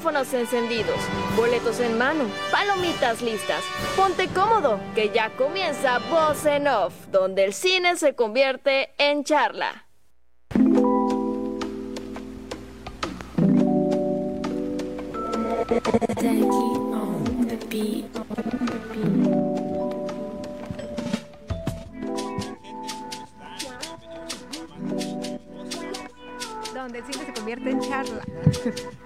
Micrófonos encendidos, boletos en mano, palomitas listas. Ponte cómodo, que ya comienza Voz en Off, donde el cine se convierte en charla. Donde el cine se convierte en charla.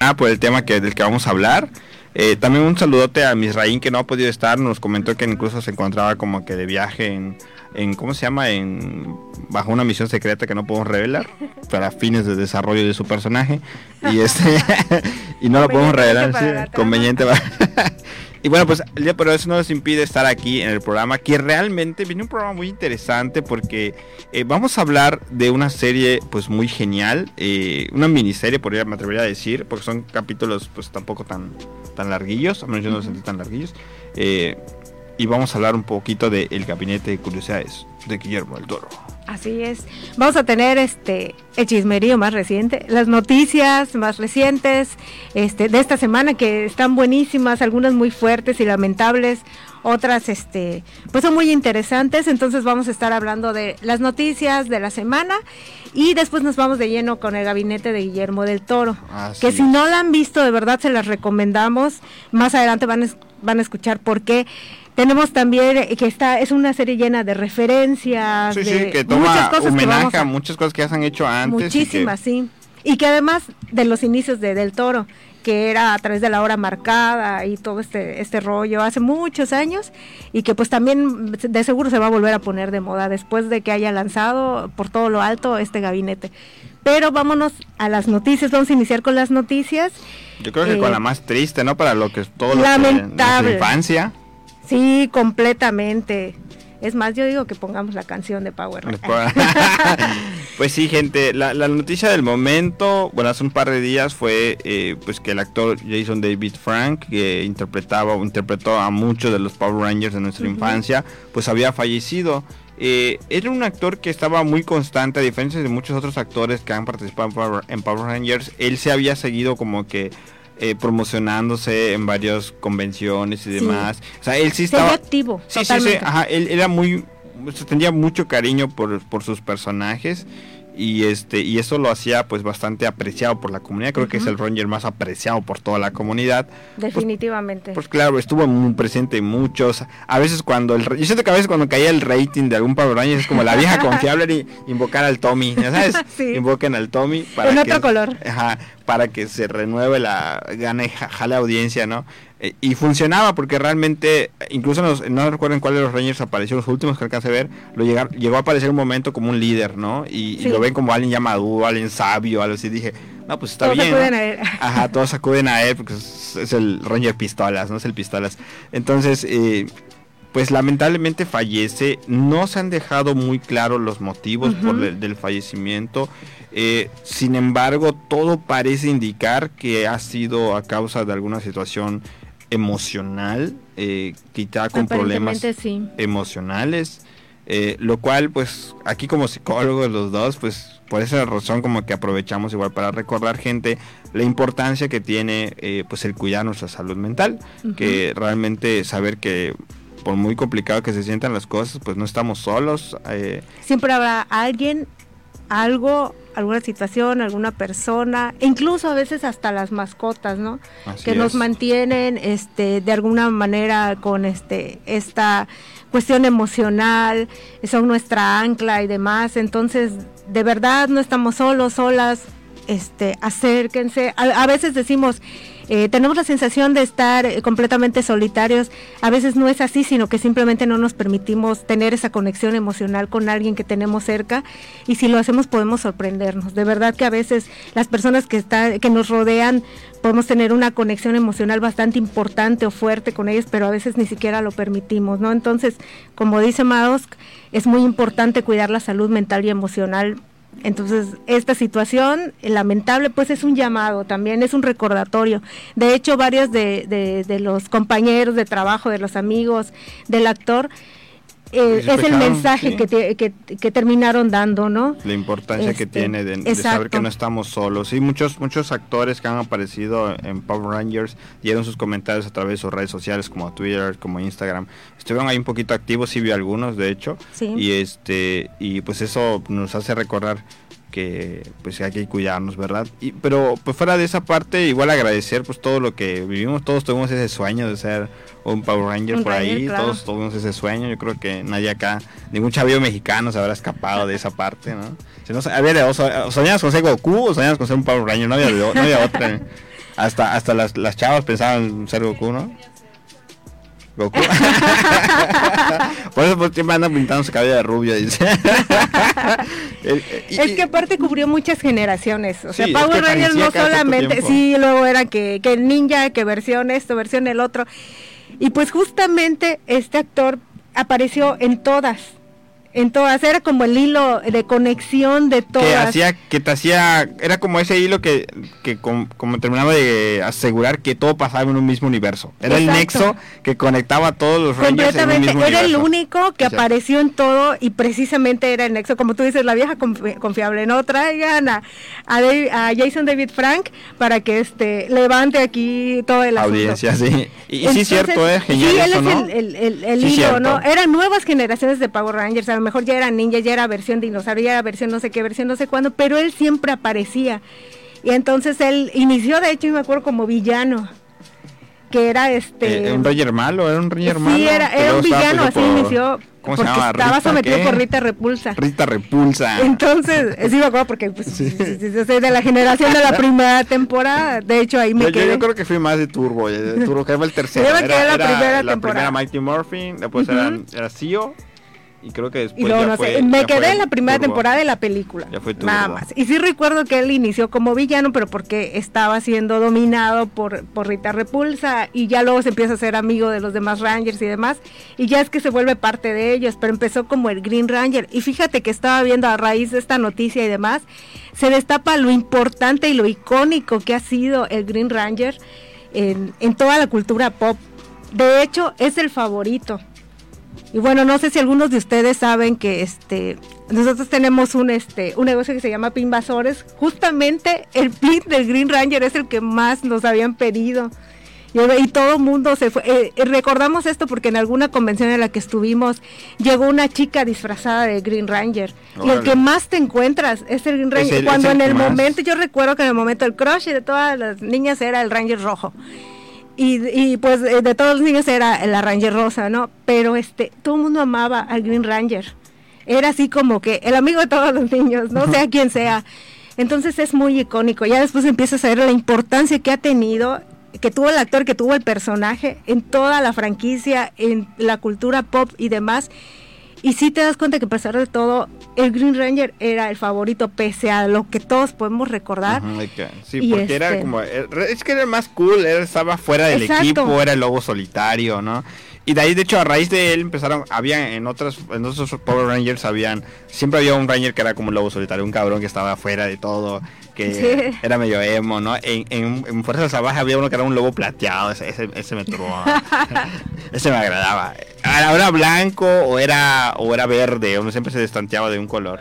emocionada por el tema que, del que vamos a hablar. Eh, también un saludote a Misraín que no ha podido estar, nos comentó que incluso se encontraba como que de viaje en, en ¿cómo se llama? En bajo una misión secreta que no podemos revelar para fines de desarrollo de su personaje y este y no lo podemos revelar, sí, conveniente para- Y bueno, pues el día pero eso no nos impide estar aquí en el programa, que realmente viene un programa muy interesante porque eh, vamos a hablar de una serie pues muy genial, eh, una miniserie podría me atrevería a decir, porque son capítulos pues tampoco tan, tan larguillos, a menos yo no los sentí tan larguillos. eh, y vamos a hablar un poquito del gabinete de curiosidades de Guillermo del Toro. Así es. Vamos a tener este el chismerío más reciente, las noticias más recientes este, de esta semana que están buenísimas, algunas muy fuertes y lamentables, otras este, pues son muy interesantes. Entonces vamos a estar hablando de las noticias de la semana y después nos vamos de lleno con el gabinete de Guillermo del Toro. Así que si no la han visto, de verdad se las recomendamos. Más adelante van a, van a escuchar por qué. Tenemos también eh, que está es una serie llena de referencias, Sí, de sí, que muchas toma cosas que homenaje vamos a a, muchas cosas que ya se han hecho antes. y que- muchísimas, sí. Y que además de los inicios de Del Toro, que era a través de la hora marcada y todo este este rollo hace muchos años y que pues también de seguro se va a volver a poner de moda después de que haya lanzado por todo lo alto este gabinete. Pero vámonos a las noticias, vamos a iniciar con las noticias. Yo creo que Eh, con la más triste, ¿no? Para lo que es todo lo que Lamentable. nuestra infancia. Sí, completamente. Es más, yo digo que pongamos la canción de Power. Después- pues sí, gente, la, la noticia del momento, bueno, hace un par de días fue eh, pues que el actor Jason David Frank, que interpretaba o interpretó a muchos de los Power Rangers de nuestra infancia, pues había fallecido. Eh, era un actor que estaba muy constante, a diferencia de muchos otros actores que han participado en Power, en Power Rangers. Él se había seguido como que eh, promocionándose en varias convenciones y Sí. demás. O sea, él sí estaba... ve activo, Sí, sí, sí, totalmente. ajá, él era muy, se tenía mucho cariño por, por sus personajes y este y eso lo hacía pues bastante apreciado por la comunidad, creo que es el Ranger más apreciado por toda la comunidad. Definitivamente. Pues claro, estuvo muy presente en muchos. A veces cuando el yo siento que a veces cuando caía el rating de algún Power Ranger es como la vieja confiable y invocar al Tommy, ¿ya ¿sabes? Sí. Invoquen al Tommy para En que otro color. Ajá, para que se renueve la gane ja- jale audiencia, ¿no? Eh, y funcionaba porque realmente, incluso los- no recuerdo en cuál de los Rangers apareció, los últimos que alcancé a ver, lo llegar, llegó a aparecer un momento como un líder, ¿no? Y, lo ven como alguien ya maduro, alguien sabio, algo así. Dije, no, pues está Todos bien. ¿no? acuden a él. Ajá, todos acuden a él porque es, es el Ranger Pistolas, ¿no? Es el Pistolas. Entonces, eh, pues lamentablemente fallece. No se han dejado muy claros los motivos por el- del fallecimiento. Eh, sin embargo, todo parece indicar que ha sido a causa de alguna situación emocional, eh, quizá con problemas sí. emocionales, eh, lo cual pues aquí como psicólogos los dos pues por esa razón como que aprovechamos igual para recordar gente la importancia que tiene eh, pues el cuidar nuestra salud mental, que realmente saber que por muy complicado que se sientan las cosas pues no estamos solos, eh, Siempre habrá alguien, algo, alguna situación, alguna persona, e incluso a veces hasta las mascotas, ¿no? así que nos mantienen este de alguna manera con este esta cuestión emocional, son nuestra ancla y demás, entonces de verdad no estamos solos, solas, este acérquense, a, a veces decimos eh, tenemos la sensación de estar eh, completamente solitarios. A veces no es así, sino que simplemente no nos permitimos tener esa conexión emocional con alguien que tenemos cerca y si lo hacemos podemos sorprendernos. De verdad que a veces las personas que, está, que nos rodean podemos tener una conexión emocional bastante importante o fuerte con ellos, pero a veces ni siquiera lo permitimos, ¿no? Entonces, como dice Maosk, es muy importante cuidar la salud mental y emocional entonces, esta situación lamentable, pues es un llamado también, es un recordatorio. De hecho, varios de, de, los compañeros de trabajo, de los amigos del actor, eh, es el mensaje que, que, terminaron dando, ¿no? La importancia que este, tiene de, saber que no estamos solos. Y muchos muchos actores que han aparecido en Power Rangers dieron sus comentarios a través de sus redes sociales como Twitter, como Instagram. Estuvieron ahí un poquito activos, sí vi algunos, de hecho. Y este y pues eso nos hace recordar que pues hay que cuidarnos, ¿verdad? Y, pero pues fuera de esa parte, igual agradecer pues todo lo que vivimos, todos tuvimos ese sueño de ser un Power Ranger por ahí, todos tuvimos ese sueño, yo creo que nadie acá, ningún chavillo mexicano se habrá escapado de esa parte, ¿no? Si no a ver, o, soñabas con ser Goku o soñabas con ser un Power Ranger, no había, no había otra. hasta hasta las, las chavas pensaban ser Goku, ¿no? Goku. Por eso pues, siempre andan pintando su cabello de rubio, dice. es que aparte cubrió muchas generaciones. O sea, Power Rangers no solamente, sí, luego era que, que el ninja, que versión esto, versión el otro. Y pues justamente este actor apareció en todas en todas, era como el hilo de conexión de todas. Que hacía, que te hacía, era como ese hilo que, que como, terminaba de asegurar que todo pasaba en un mismo universo. Era el nexo que conectaba a todos los Rangers en un mismo era el único que apareció en todo y precisamente era el nexo, como tú dices, la vieja confiable. No traigan a, a, Jason David Frank para que este levante aquí todo el audiencia, sí. Y, sí es cierto, es genial. Sí, él es el, el, el, hilo, ¿no? Eran nuevas generaciones de Power Rangers mejor ya era ninja, ya era versión dinosaurio, ya era versión no sé qué, versión no sé cuándo, pero él siempre aparecía. Y entonces él inició, de hecho, y me acuerdo como villano que era este eh, un Ranger malo era un Ranger malo sí era, era un villano así inició ¿Cómo se llama? estaba sometido por Rita Repulsa. Rita Repulsa. Entonces sí me acuerdo porque pues, yo soy de la generación de la primera temporada de hecho ahí me yo, quedé yo, creo que fui más de Turbo de Turbo que era el tercero. Yo me quedé era, la primera la primera Mighty Morphin después era, era CEO y creo que después. me quedé en la primera temporada de la película. Ya fue Nada más. Y sí recuerdo que él inició como villano, pero porque estaba siendo dominado por, por Rita Repulsa y ya luego se empieza a ser amigo de los demás Rangers y demás. Y ya es que se vuelve parte de ellos, pero empezó como el Green Ranger. Y fíjate que estaba viendo a raíz de esta noticia y demás, se destapa lo importante y lo icónico que ha sido el Green Ranger en, en toda la cultura pop. De hecho, es el favorito y bueno, no sé si algunos de ustedes saben que este nosotros tenemos un este un negocio que se llama Pinvasores. Justamente el pin del Green Ranger es el que más nos habían pedido. Y, todo el mundo se fue. Eh, eh, recordamos esto porque en alguna convención en la que estuvimos llegó una chica disfrazada de Green Ranger. Y el que más te encuentras es el Green Ranger. Cuando en el momento, yo recuerdo que en el momento el crush de todas las niñas era el Ranger rojo. Y, pues eh, de todos los niños era la Ranger Rosa, ¿no? Pero este, todo el mundo amaba al Green Ranger. Era así como que el amigo de todos los niños, no sea quien sea. Entonces es muy icónico. Ya después empiezas a ver la importancia que ha tenido, que tuvo el actor, que tuvo el personaje en toda la franquicia, en la cultura pop y demás. Y sí te das cuenta que a pesar de todo, el Green Ranger era el favorito, pese a lo que todos podemos recordar. sí, porque era este como. Es que era más cool, estaba fuera del equipo, era el lobo solitario, ¿no? Y de ahí, de hecho, a raíz de él empezaron, había en otras, en otros Power Rangers habían, siempre había un Ranger que era como un lobo solitario, un cabrón que estaba fuera de todo, que era medio emo, ¿no? En, en, Fuerza Salvaje había uno que era un lobo plateado, ese, ese, ese me tuvo, ese me agradaba. ¿Era blanco o era, o era verde? O siempre se destanteaba de un color.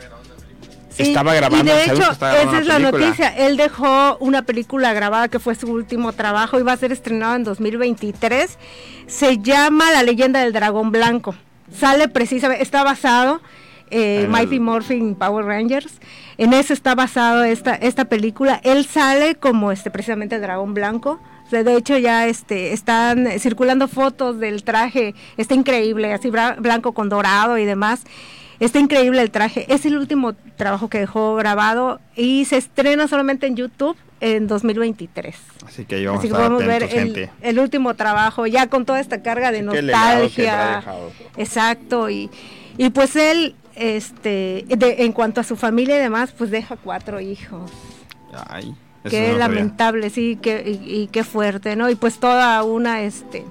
Estaba grabando. Y de hecho, esa es la noticia. Él dejó una película grabada que fue su último trabajo. Iba a ser estrenado en 2023. Se llama La leyenda del dragón blanco. Sale precisamente, está basado eh, Mighty Morphin Power Rangers. En eso está basado esta, esta película. Él sale como este precisamente el dragón blanco. De hecho ya este están circulando fotos del traje. Está increíble, así blanco con dorado y demás. Está increíble el traje. Es el último trabajo que dejó grabado y se estrena solamente en YouTube en 2023. Así que, vamos a ver el, último trabajo, ya con toda esta carga de nostalgia. Exacto, y, y pues él, este, en cuanto a su familia y demás, pues deja cuatro hijos. Ay, qué lamentable, sí, que, y, y, qué fuerte, ¿no? Y pues toda una, este,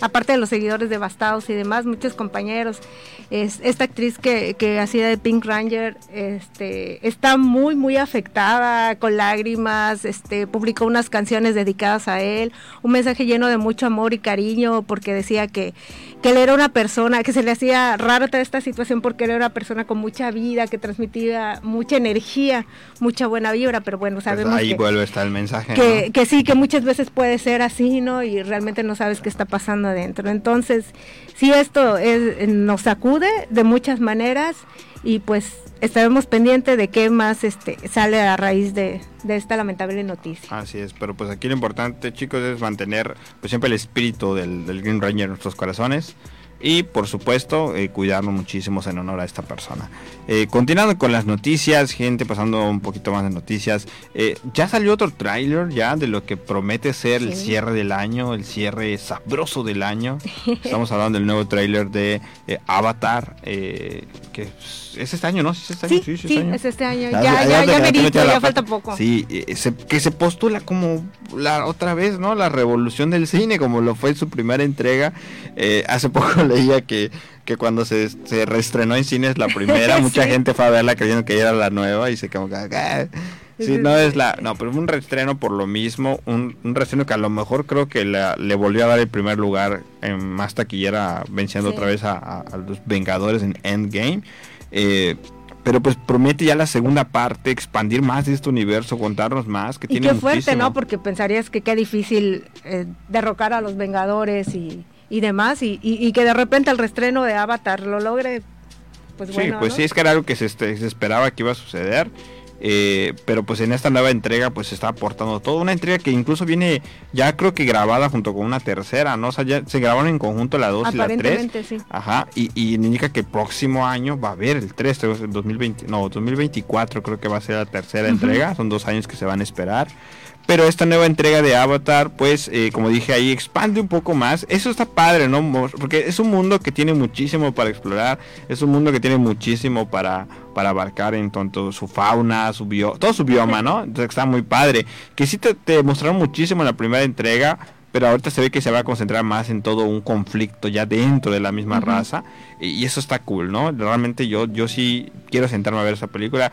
aparte de los seguidores devastados y demás, muchos compañeros es, esta actriz que, que hacía de Pink Ranger este, está muy, muy afectada, con lágrimas, este, publicó unas canciones dedicadas a él, un mensaje lleno de mucho amor y cariño, porque decía que, que él era una persona, que se le hacía raro toda esta situación porque él era una persona con mucha vida, que transmitía mucha energía, mucha buena vibra, pero bueno, pues sabemos ahí vuelve está el mensaje. Que, que sí, que muchas veces puede ser así, ¿no? Y realmente no sabes qué está pasando adentro. Entonces, sí, esto es, nos sacude de muchas maneras y pues estaremos pendientes de qué más este sale a raíz de, de, esta lamentable noticia. Así es, pero pues aquí lo importante chicos es mantener pues siempre el espíritu del, del Green Ranger en nuestros corazones y por supuesto eh, cuidarnos muchísimo en honor a esta persona. Eh, continuando con las noticias, gente, pasando un poquito más de noticias, eh, ya salió otro tráiler ya de lo que promete ser el cierre del año, el cierre sabroso del año. Estamos hablando del nuevo tráiler de Avatar, que es este año, ¿no? ¿Es este año? Sí, sí, es este año. Ya, ya, ya, ya, ya falta poco. Sí, que se postula como la otra vez, ¿no? La revolución del cine, como lo fue su primera entrega. hace poco leía que, que cuando se, se reestrenó en cines la primera, mucha gente fue a verla creyendo que era la nueva y se como que... Ah". Sí, no es la... No, pero fue un reestreno por lo mismo, un, un reestreno que a lo mejor creo que le volvió a dar el primer lugar en más taquillera, venciendo otra vez a, los Vengadores en Endgame. Eh, pero pues promete ya la segunda parte, expandir más de este universo, contarnos más. Que y qué fuerte, ¿no? Porque pensarías que qué difícil eh, derrocar a los Vengadores y y demás, y, y, que de repente el restreno de Avatar lo logre, pues bueno. Sí, pues sí, es que era algo que se, este, se esperaba que iba a suceder. Eh, pero pues en esta nueva entrega pues se está aportando todo, una entrega que incluso viene ya creo que grabada junto con una tercera, ¿no? O sea, ya se grabaron en conjunto la 2 y la 3. Sí. Ajá, y, y, indica que el próximo año va a haber el 3, 2020, no, 2024 creo que va a ser la tercera entrega, son dos años que se van a esperar. Pero esta nueva entrega de Avatar, pues, eh, como dije ahí, expande un poco más. Eso está padre, ¿no? Porque es un mundo que tiene muchísimo para explorar. Es un mundo que tiene muchísimo para, para abarcar en tanto su fauna, su bio, todo su bioma, ¿no? Entonces está muy padre. Que sí te, te mostraron muchísimo en la primera entrega pero ahorita se ve que se va a concentrar más en todo un conflicto ya dentro de la misma raza y, eso está cool, ¿no? Realmente yo yo sí quiero sentarme a ver esa película.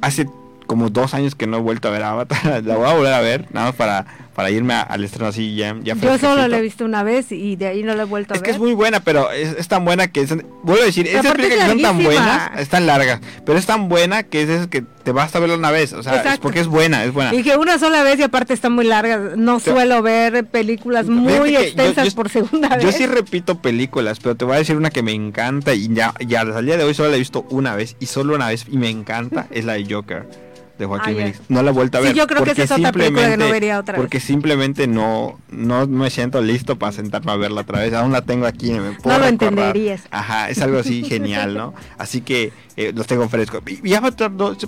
Hace como dos años que no he vuelto a ver Avatar. la voy a volver a ver, nada más para, para irme al estreno así ya, ya Yo solo la he visto una vez y de ahí no la he vuelto a ver. Es que es muy buena, pero es, tan buena que... vuelvo a decir, esas películas que son tan buenas, están largas, pero es tan buena que es, es que te basta verla una vez, o sea, es porque es buena, es buena. Y que una sola vez y aparte está muy larga, no suelo ver películas muy extensas por segunda vez. Yo sí repito películas, pero te voy a decir una que me encanta y ya, ya al día de hoy solo la he visto una vez y solo una vez y me encanta, es la de Joker de Joaquín ah, No la he vuelto a ver. yo creo que es otra película que no vería otra vez. Porque simplemente no, no me siento listo para sentarme a verla otra vez. Aún la tengo aquí. Me no lo entenderías. Ajá, es algo así genial, ¿no? Así que eh, los tengo frescos. Y Avatar se,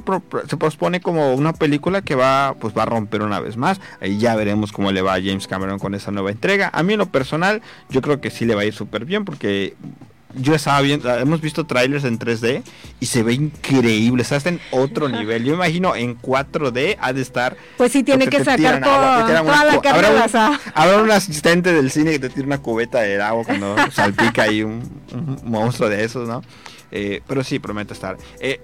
se pospone como una película que va, pues va a romper una vez más. Ahí ya veremos cómo le va a James Cameron con esa nueva entrega. A mí en lo personal, yo creo que sí le va a ir súper bien porque yo estaba viendo, hemos visto trailers en 3D y se ve increíble, está en otro nivel. Yo imagino en 4D ha de estar. Pues sí, tiene que sacar toda la carga. Habrá, un, asistente del cine que te tira una cubeta de agua cuando salpica ahí un, monstruo de esos, ¿no? Eh, pero sí, promete estar. Eh,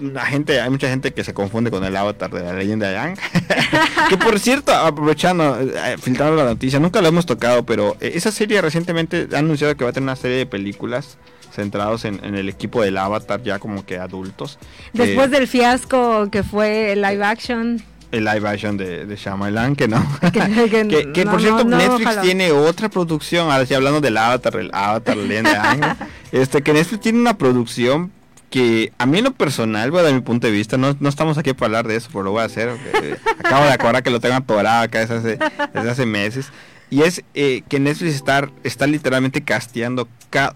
la gente, hay mucha gente que se confunde con el avatar de la leyenda de Yang. que por cierto, aprovechando, eh, filtrando la noticia, nunca lo hemos tocado, pero eh, esa serie recientemente ha anunciado que va a tener una serie de películas centrados en, el equipo del avatar ya como que adultos. Después eh, del fiasco que fue el live action. El live action de, de Shyamalan, que no. que, por cierto, Netflix tiene otra producción, ahora sí hablando del avatar, el avatar, la leyenda de Yang. este, que Netflix tiene una producción que a mí en lo personal, voy a dar mi punto de vista, no, no estamos aquí para hablar de eso, pero lo voy a hacer. acabo de acordar que lo tengo atorado acá desde hace, desde hace meses. Y es eh, que Netflix está, está literalmente casteando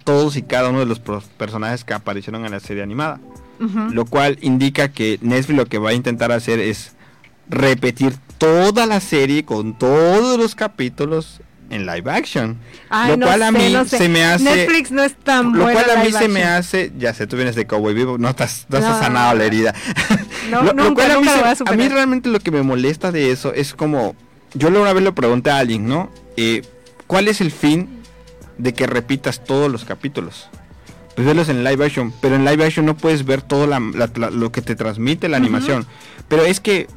todos y cada uno de los personajes que aparecieron en la serie animada. Lo cual indica que Netflix lo que va a intentar hacer es repetir toda la serie con todos los capítulos en live action. Ay, lo no cual a sé, mí no sé. se me hace Netflix no es tan lo cual a mí se me hace, ya sé, tú vienes de Cowboy Vivo, no estás, no estás No. sanado la herida. No, Lo- lo nunca, cual a mí, nunca lo se- voy a mí realmente lo que me molesta de eso es como, yo una vez le pregunté a alguien, ¿no? Eh, ¿Cuál es el fin de que repitas todos los capítulos? Pues verlos en live action, pero en live action no puedes ver todo la- la- la- lo que te transmite la animación. Pero es que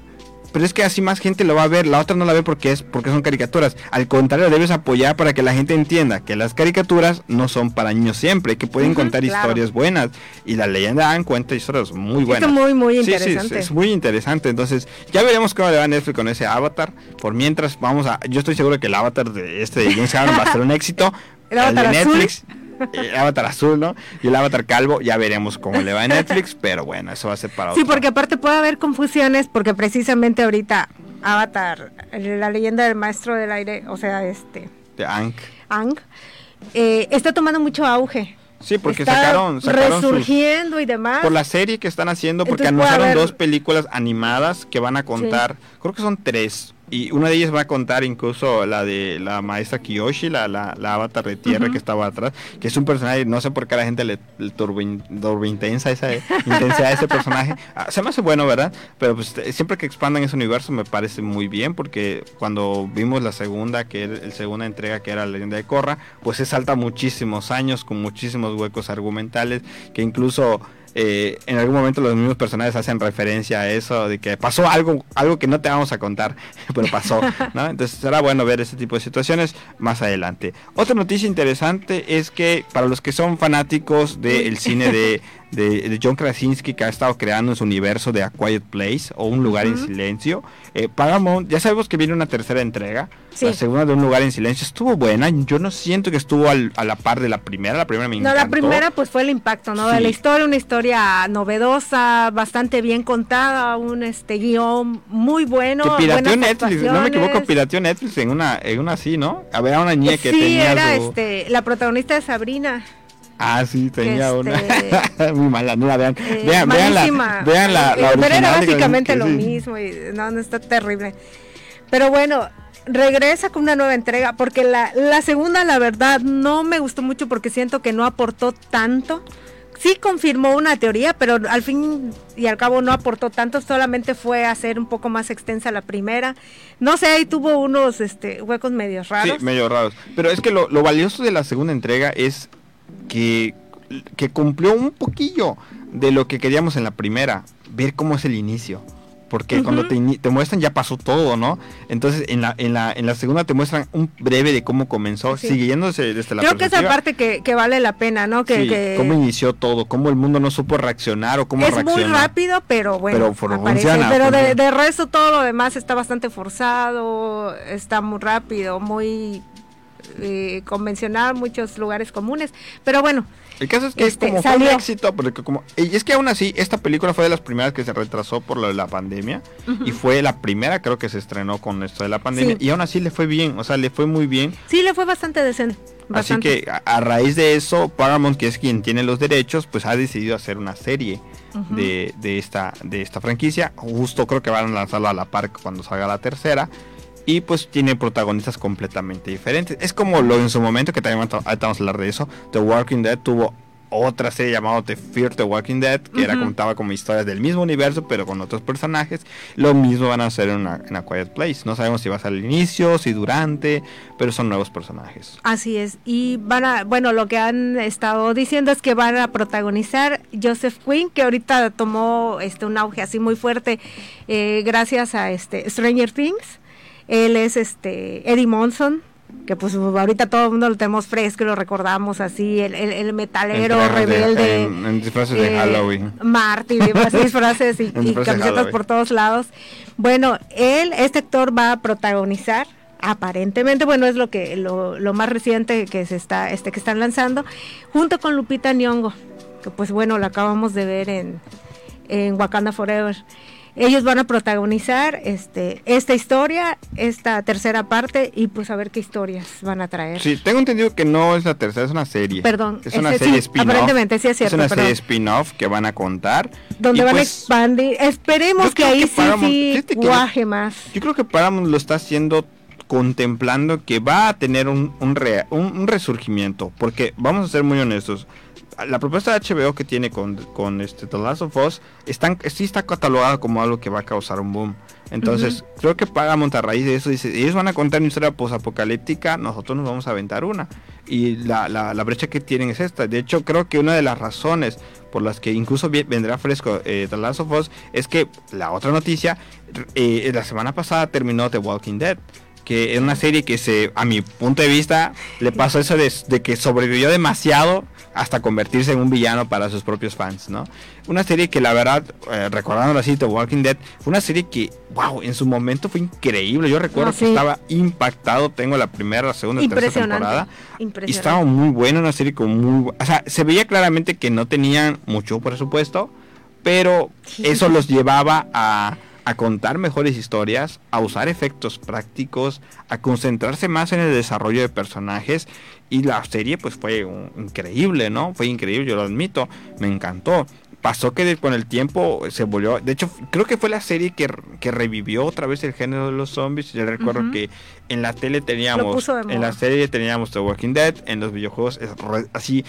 pero es que así más gente lo va a ver, la otra no la ve porque es porque son caricaturas. Al contrario, debes apoyar para que la gente entienda que las caricaturas no son para niños siempre, que pueden contar claro. historias buenas y la leyenda dan cuenta historias muy buenas. muy, muy Sí, sí, interesante. es, es muy interesante. Entonces, ya veremos cómo le va a Netflix con ese Avatar. Por mientras, vamos a. Yo estoy seguro que el Avatar de este de James Cameron va a ser un éxito. ¿El Avatar de azul? El Avatar azul, ¿no? Y el Avatar calvo, ya veremos cómo le va a Netflix, pero bueno, eso va a ser para Sí, otro. porque aparte puede haber confusiones, porque precisamente ahorita Avatar, la leyenda del maestro del aire, o sea, este, De Aang. Ang, eh, está tomando mucho auge. Sí, porque está sacaron, sacaron sus- resurgiendo y demás. por la serie que están haciendo, porque Entonces anunciaron dos películas animadas que van a contar, creo que son tres, y una de ellas va a contar incluso la de la maestra Kiyoshi, la, la, la avatar de tierra que estaba atrás, que es un personaje, no sé por qué a la gente le, le turbo, in- turbo intensa esa intensidad de ese personaje. Ah, se me hace bueno, ¿verdad? Pero pues siempre que expandan ese universo me parece muy bien, porque cuando vimos la segunda, que era la segunda entrega, que era la leyenda de Korra, pues se salta muchísimos años con muchísimos huecos argumentales, que incluso eh, en algún momento los mismos personajes hacen referencia a eso, de que pasó algo, algo que no te vamos a contar, pero pasó, ¿no? Entonces será bueno ver ese tipo de situaciones más adelante. Otra noticia interesante es que para los que son fanáticos del cine de, de, de John Krasinski, que ha estado creando en su universo de A Quiet Place o Un Lugar en Silencio, eh, Paramount, ya sabemos que viene una tercera entrega, Sí. la segunda de Un Lugar en Silencio, estuvo buena, yo no siento que estuvo al- a la par de la primera, la primera me No, la primera pues fue el impacto, ¿no? De la historia, una historia novedosa, bastante bien contada, un este guion muy bueno. que pirateó Netflix, no me equivoco, pirateó Netflix en una, en una así, ¿no? A ver, a una niña que sí, tenía era su... este, la protagonista de Sabrina. Ah, sí, tenía este, una. Muy mala, no la vean. eh, vean, vean la, vean la, la pero era básicamente lo sí. mismo y no, no está terrible. Pero bueno, regresa con una nueva entrega porque la, la segunda la verdad no me gustó mucho porque siento que no aportó tanto. Sí confirmó una teoría, pero al fin y al cabo no aportó tanto, solamente fue hacer un poco más extensa la primera. No sé, ahí tuvo unos este, huecos medios Sí, raros. medio raros. Pero es que lo, lo valioso de la segunda entrega es que, que cumplió un poquillo de lo que queríamos en la primera. Ver cómo es el inicio. Porque cuando te, te muestran ya pasó todo, ¿no? Entonces en la, en la, en la segunda te muestran un breve de cómo comenzó, Sí. siguiéndose desde la Creo que esa parte que, que vale la pena, ¿no? Que, Sí, que cómo inició todo, cómo el mundo no supo reaccionar o cómo es muy reaccionó. rápido, pero bueno, Pero fu- aparece. funciona, pero de, de resto todo lo demás está bastante forzado, está muy rápido, muy eh, convencional, muchos lugares comunes. Pero bueno, El caso es que Este, es como fue un éxito, porque como y es que aún así esta película fue de las primeras que se retrasó por lo de la pandemia y fue la primera creo que se estrenó con esto de la pandemia Sí. y aún así le fue bien, o sea, le fue muy bien. sí le fue bastante decente. Así bastante. que a, a raíz de eso Paramount, que es quien tiene los derechos, pues ha decidido hacer una serie de, de esta de esta franquicia. Justo creo que van a lanzarla a la par cuando salga la tercera. Y pues tiene protagonistas completamente diferentes. Es como lo en su momento, que también vamos a hablar de eso. The Walking Dead tuvo otra serie llamada The Fear the Walking Dead, que era contaba como historias del mismo universo, pero con otros personajes. Lo mismo van a hacer en, una, en A Quiet Place. No sabemos si va a ser al inicio, si durante, pero son nuevos personajes. Así es. Y van a, bueno, lo que han estado diciendo es que van a protagonizar Joseph Quinn, que ahorita tomó este un auge así muy fuerte eh, gracias a este Stranger Things. Él es este Eddie Monson, que pues ahorita todo el mundo lo tenemos fresco y lo recordamos así, el, el, el metalero trajes de- rebelde. en- en disfraces de eh, Halloween. Disfraces y, camisetas por todos lados. Bueno, él, este actor va a protagonizar aparentemente, bueno, es lo que lo, lo más reciente que se está este que están lanzando junto con Lupita Nyong'o, que pues bueno, lo acabamos de ver en en Wakanda Forever. Ellos van a protagonizar este esta historia, esta tercera parte y pues a ver qué historias van a traer. Sí, tengo entendido que no es la tercera, es una serie. Perdón, es una serie sí, spin-off. aparentemente sí es cierto, Es una perdón. serie spin-off que van a contar. donde van pues, a expandir. Esperemos que ahí que sí, Paramount- sí guaje más. Yo creo que Paramount lo está haciendo contemplando que va a tener un, un, rea- un- un resurgimiento. Porque vamos a ser muy honestos. La propuesta de HBO que tiene con, con este The Last of Us están, sí está catalogada como algo que va a causar un boom. Entonces, creo que Paramount a raíz de eso dice, ellos van a contar una historia posapocalíptica, nosotros nos vamos a aventar una. Y la, la, la brecha que tienen es esta. De hecho, creo que una de las razones por las que incluso vendrá fresco eh, The Last of Us es que la otra noticia, eh, la semana pasada terminó The Walking Dead que es una serie que se, a mi punto de vista, le pasó eso de, de que sobrevivió demasiado hasta convertirse en un villano para sus propios fans, ¿no? Una serie que la verdad, eh, recordándolo así, The Walking Dead, fue una serie que, wow, en su momento fue increíble. Yo recuerdo No, que sí. estaba impactado, tengo la primera, la segunda, la tercera Impresionante. temporada. Y Impresionante. estaba muy buena, una serie con muy... O sea, se veía claramente que no tenían mucho presupuesto, pero eso los llevaba a, a contar mejores historias, a usar efectos prácticos, a concentrarse más en el desarrollo de personajes. Y la serie pues fue un- increíble, ¿no? Fue increíble, yo lo admito, me encantó. Pasó que de- con el tiempo se volvió, de hecho creo que fue la serie que, que revivió otra vez el género de los zombies. Yo recuerdo que en la tele teníamos, en la serie teníamos The Walking Dead, en los videojuegos es re- así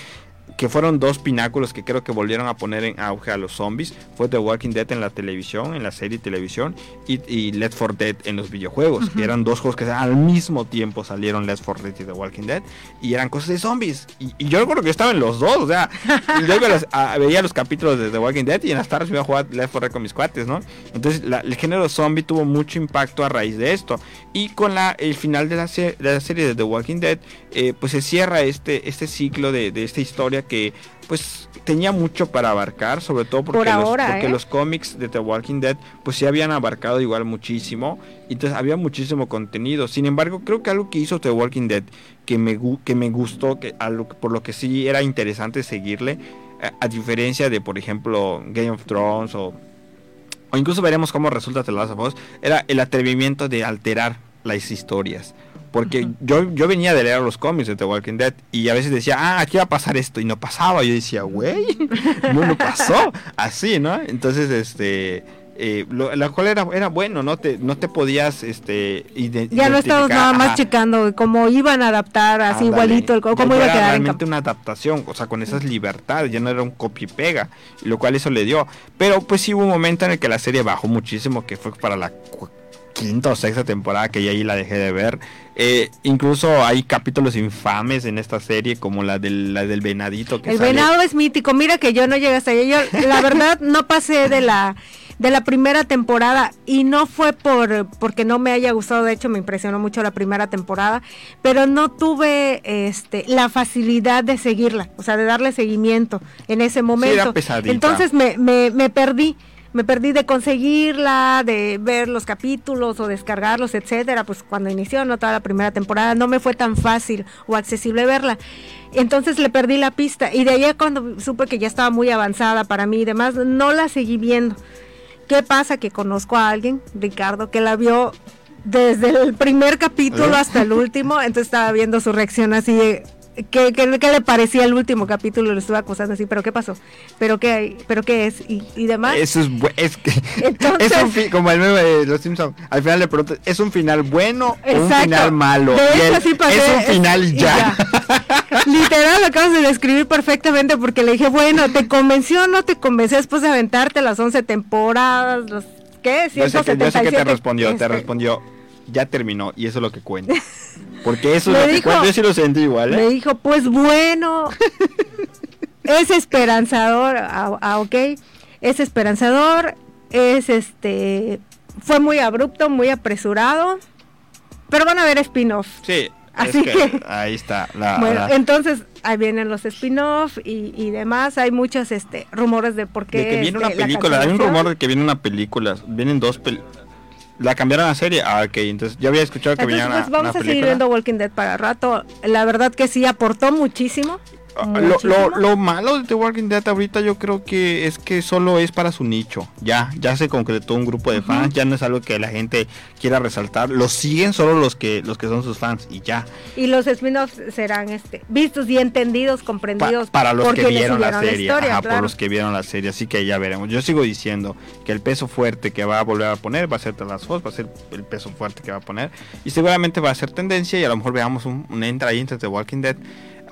que fueron dos pináculos que creo que volvieron a poner en auge a los zombies. Fue The Walking Dead en la televisión, en la serie televisión, y, y Left 4 Dead en los videojuegos. que Eran dos juegos que al mismo tiempo salieron Left 4 Dead y The Walking Dead, y eran cosas de zombies. Y, y yo recuerdo que estaba en los dos, o sea, yo las- a- veía los capítulos de The Walking Dead y en las tardes me iba a jugar Left 4 Dead con mis cuates, ¿no? Entonces la- el género zombie tuvo mucho impacto a raíz de esto. Y con la, el final de la, se- de la serie de The Walking Dead, eh, pues se cierra este, este ciclo de, de esta historia que pues tenía mucho para abarcar, sobre todo porque, Por los, porque ¿eh? los cómics de The Walking Dead pues sí habían abarcado igual muchísimo, entonces había muchísimo contenido. Sin embargo, creo que algo que hizo The Walking Dead que me, que me gustó, que algo por lo que sí era interesante seguirle, a, a diferencia de por ejemplo Game of Thrones o o incluso veremos cómo resulta The Last of Us, era el atrevimiento de alterar las historias. Porque yo, yo venía de leer los cómics de The Walking Dead y a veces decía, ah, aquí va a pasar esto y no pasaba. Yo decía, güey, no, no pasó. Así, ¿no? Entonces, este, eh, lo, la cual era, era bueno, ¿no? Te, no te podías, este, ide- Ya no identificar, nada más checando cómo iban a adaptar así Ándale. igualito, el- cómo iba a quedar en realmente una adaptación, o sea, con esas libertades, ya no era un copy y pega, lo cual eso le dio. Pero pues sí hubo un momento en el que la serie bajó muchísimo, que fue para la quinta o sexta temporada que ya ahí la dejé de ver. Eh, incluso hay capítulos infames en esta serie, como la del, la del venadito que El sale. venado es mítico. Mira que yo no llegué hasta allá. Yo, la verdad, no pasé de la de la primera temporada y no fue por porque no me haya gustado. De hecho, me impresionó mucho la primera temporada, pero no tuve este la facilidad de seguirla, o sea, de darle seguimiento en ese momento. pesadita. Entonces me, me, me perdí. Me perdí de conseguirla, de ver los capítulos o descargarlos, etcétera. Pues cuando inició no toda la primera temporada no me fue tan fácil o accesible verla. Entonces le perdí la pista y de ahí cuando supe que ya estaba muy avanzada para mí y demás, no la seguí viendo. ¿Qué pasa? Que conozco a alguien, Ricardo, que la vio desde el primer capítulo ¿Eh? hasta el último, entonces estaba viendo su reacción así de... ¿Qué, qué, qué le parecía el último capítulo? Lo estuve acusando así, pero ¿qué pasó? ¿Pero qué, hay? ¿Pero qué es? ¿Y, y demás? Eso es, es que Entonces- es un como el meme de los Simpsons. Al final le preguntas, ¿es un final bueno o un final malo? De hecho, así pasé, es un final ya. Literal, lo acabas de describir perfectamente porque le dije, bueno, ¿te convenció o no te convenció después de aventarte las 11 temporadas? Los, ¿Qué? Yo sé, que, yo sé que te 177, respondió, te este, respondió, ya terminó y eso es lo que cuenta. Porque eso Me es lo que cuenta, yo sí lo sentí igual, Me ¿eh? dijo, pues bueno, es esperanzador, ah, ah, ok, es esperanzador, es este, fue muy abrupto, muy apresurado, pero van a ver spin-off. Sí, Así es que, que- ahí está. La, Bueno, la- entonces ahí vienen los spin-off y, y demás. Hay muchos este rumores de por qué. de que viene una este, la película, hay un rumor de que viene una película, vienen dos películas. La cambiaron a serie, ah, ok, entonces yo había escuchado que Entonces, venía una, pues vamos una a seguir viendo Walking Dead para rato. La verdad que sí aportó muchísimo. Lo, lo, malo de The Walking Dead ahorita yo creo que es que solo es para su nicho. Ya, ya se concretó un grupo de fans, ya no es algo que la gente quiera resaltar. Lo siguen solo los que los que son sus fans y ya. Y los spin-offs serán este vistos y entendidos, comprendidos para los que vieron la serie, ajá, por los que vieron la serie, así que ya veremos. Yo sigo diciendo que el peso fuerte que va a volver a poner va a ser The Last va a ser el peso fuerte que va a poner y seguramente va a ser tendencia y a lo mejor veamos un, un entra ahí entre The Walking Dead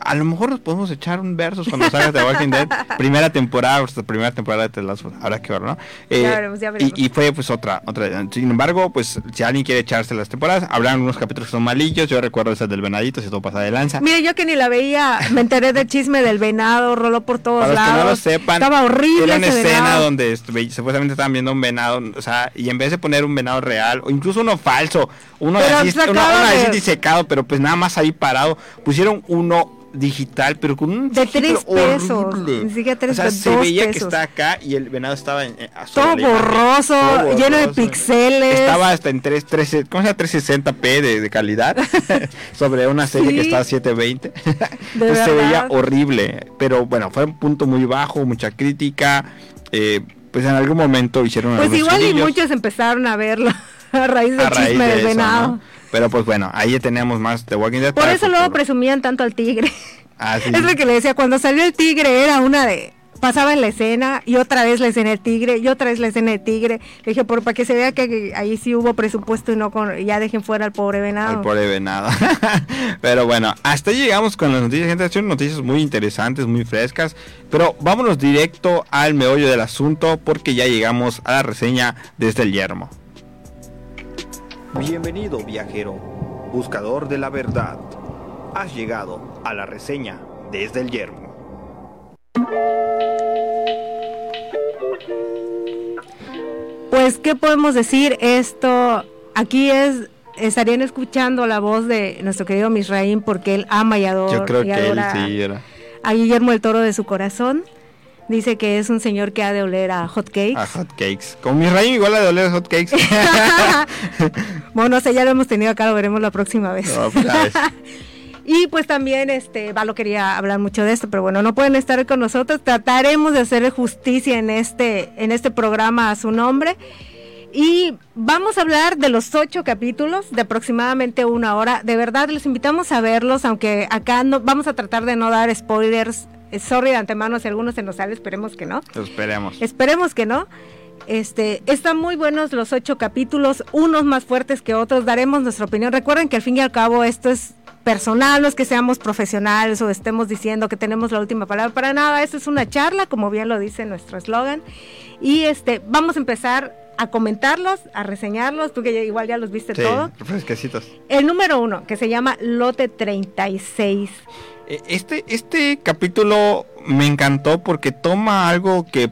a lo mejor nos podemos echar un versus cuando salga The Walking Dead, primera temporada, primera temporada de The Last Habrá que verlo, ¿no? Eh, y, fue pues otra, otra. Sin embargo, pues si alguien quiere echarse las temporadas, habrán unos capítulos que son malillos. Yo recuerdo esa del venadito, si todo pasa de lanza. Mire, yo que ni la veía, me enteré del chisme del venado, roló por todos Para lados. que no lo sepan, estaba horrible. Era una escena donde supuestamente estaban viendo un venado, o sea, y en vez de poner un venado real, o incluso uno falso, uno, así, uno, uno disecado, pero pues nada más ahí parado, pusieron uno digital, pero con un de tres pesos. o sea, se veía que está acá y el venado estaba en, todo, borroso, lleno de pixeles. Estaba hasta en 3, 3 ¿cómo se llama? 360p de, de calidad sobre una serie que estaba a 720. Entonces se veía horrible, pero bueno, fue un punto muy bajo, mucha crítica. Eh, pues en algún momento hicieron Pues igual y muchos empezaron a verlo a raíz del chisme del venado. Pero pues bueno, ahí tenemos más de Walking Dead. Por eso luego presumían tanto al tigre. Ah, es lo que le decía, cuando salió el tigre era una de pasaba en la escena y otra vez la escena del tigre y otra vez la escena del tigre. Le dije, por, para que se vea que ahí sí hubo presupuesto y no con, ya dejen fuera al pobre venado. Al pobre venado. pero bueno, hasta ahí llegamos con las noticias, gente. Son noticias muy interesantes, muy frescas. Pero vámonos directo al meollo del asunto porque ya llegamos a la reseña desde el yermo. Bienvenido viajero, buscador de la verdad. Has llegado a la reseña desde el yermo. Pues, ¿qué podemos decir? Esto aquí es, estarían escuchando la voz de nuestro querido Misraín porque él ama y adora, Yo creo que él sí era. a Guillermo el Toro de su corazón. Dice que es un señor que ha de oler a hot cakes. A hot cakes. Con mi raíz igual ha de oler a hot cakes. bueno, no sé, ya lo hemos tenido acá, lo veremos la próxima vez. Pues y pues también, este, Valo quería hablar mucho de esto, pero bueno, no pueden estar con nosotros. Trataremos de hacer justicia en este, en este programa a su nombre. Y vamos a hablar de los ocho capítulos de aproximadamente una hora. De verdad, les invitamos a verlos, aunque acá no, vamos a tratar de no dar spoilers sorry de antemano si algunos se nos sale, esperemos que no. Esperemos. Esperemos que no. Este, están muy buenos los ocho capítulos, unos más fuertes que otros, daremos nuestra opinión. Recuerden que al fin y al cabo esto es personal, no es que seamos profesionales o estemos diciendo que tenemos la última palabra para nada, esto es una charla, como bien lo dice nuestro eslogan. Y este, vamos a empezar a comentarlos, a reseñarlos, tú que igual ya los viste sí, todo. Fresquecitos. El número uno, que se llama Lote 36. Eh, este, este capítulo me encantó porque toma algo que,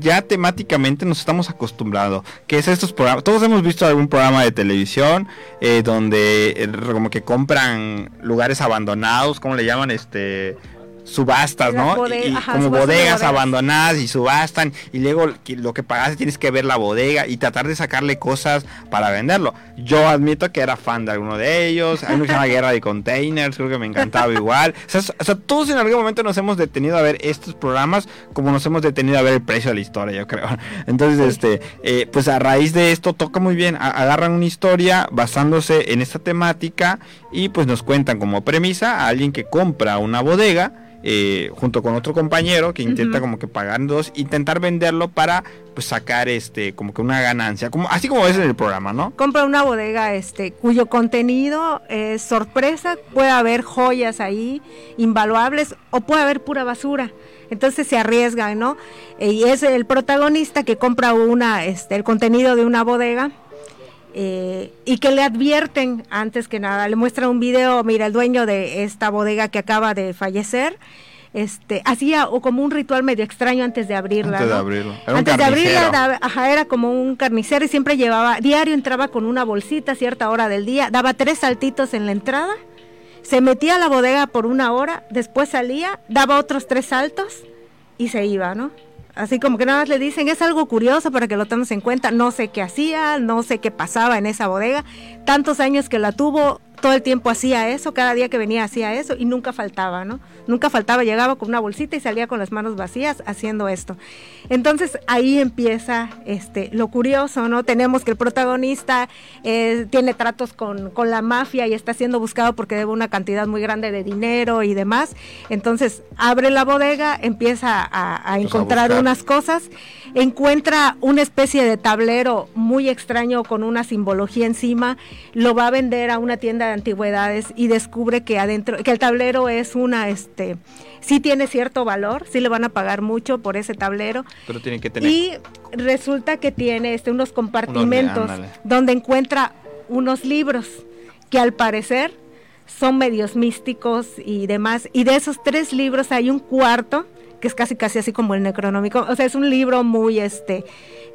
ya temáticamente nos estamos acostumbrando, que es estos programas, todos hemos visto algún programa de televisión eh, donde eh, como que compran lugares abandonados, ¿cómo le llaman? Este subastas, ¿no? y, como bodegas, abandonadas y subastan y luego lo que pagaste tienes que ver la bodega y tratar de sacarle cosas para venderlo. Yo admito que era fan de alguno de ellos, hay una guerra de containers, creo que me encantaba igual. O sea, todos en algún momento nos hemos detenido a ver estos programas como nos hemos detenido a ver el precio de la historia, yo creo. Entonces, este, eh, pues a raíz de esto toca muy bien, agarran una historia basándose en esta temática y pues nos cuentan como premisa a alguien que compra una bodega eh, junto con otro compañero que intenta como que pagar dos, intentar venderlo para pues sacar este como que una ganancia, como así como es en el programa, ¿no? Compra una bodega este cuyo contenido es sorpresa, puede haber joyas ahí invaluables o puede haber pura basura. Entonces se arriesga, ¿no? Y es el protagonista que compra una este el contenido de una bodega eh, y que le advierten antes que nada, le muestra un video, mira, el dueño de esta bodega que acaba de fallecer, este, hacía o como un ritual medio extraño antes de abrirla. Antes de abrirla. Era antes de abrirla, ajá, era como un carnicero y siempre llevaba, diario entraba con una bolsita a cierta hora del día, daba tres saltitos en la entrada, se metía a la bodega por una hora, después salía, daba otros tres saltos y se iba, ¿no? Así como que nada más le dicen, es algo curioso para que lo tomemos en cuenta. No sé qué hacía, no sé qué pasaba en esa bodega. Tantos años que la tuvo, todo el tiempo hacía eso, cada día que venía hacía eso y nunca faltaba, ¿no? Nunca faltaba, llegaba con una bolsita y salía con las manos vacías haciendo esto. Entonces ahí empieza este, lo curioso, ¿no? Tenemos que el protagonista eh, tiene tratos con, con, la mafia y está siendo buscado porque debe una cantidad muy grande de dinero y demás. Entonces abre la bodega, empieza a, a encontrar unas cosas, encuentra una especie de tablero muy extraño con una simbología encima, lo va a vender a una tienda de antigüedades y descubre que adentro, que el tablero es una, este, sí tiene cierto valor, sí le van a pagar mucho por ese tablero. Pero tiene que tener. Y resulta que tiene este, unos compartimentos donde encuentra unos libros que al parecer son medios místicos y demás. Y de esos tres libros hay un cuarto que es casi casi así como el Necronómico. O sea, es un libro muy este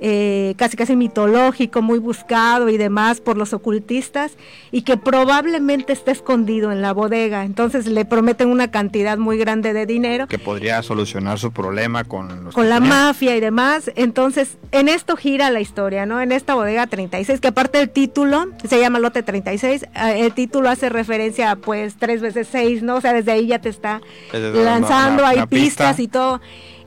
eh, casi casi mitológico, muy buscado y demás por los ocultistas, y que probablemente está escondido en la bodega. Entonces le prometen una cantidad muy grande de dinero. Que podría solucionar su problema con Con la mafia y demás. Entonces, en esto gira la historia, ¿no? En esta bodega 36, que aparte del título, se llama Lote 36, eh, el título hace referencia pues tres veces seis, ¿no? O sea, desde ahí ya te está lanzando, hay pistas y todo.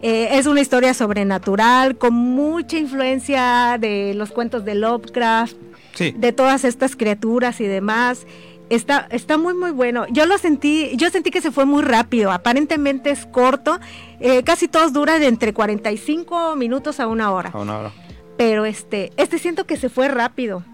Eh, es una historia sobrenatural con mucha influencia de los cuentos de Lovecraft, de todas estas criaturas y demás. Está, está muy muy bueno. Yo lo sentí, yo sentí que se fue muy rápido. Aparentemente es corto. Eh, casi todos duran de entre 45 minutos a una hora. A una hora. Pero este, este siento que se fue rápido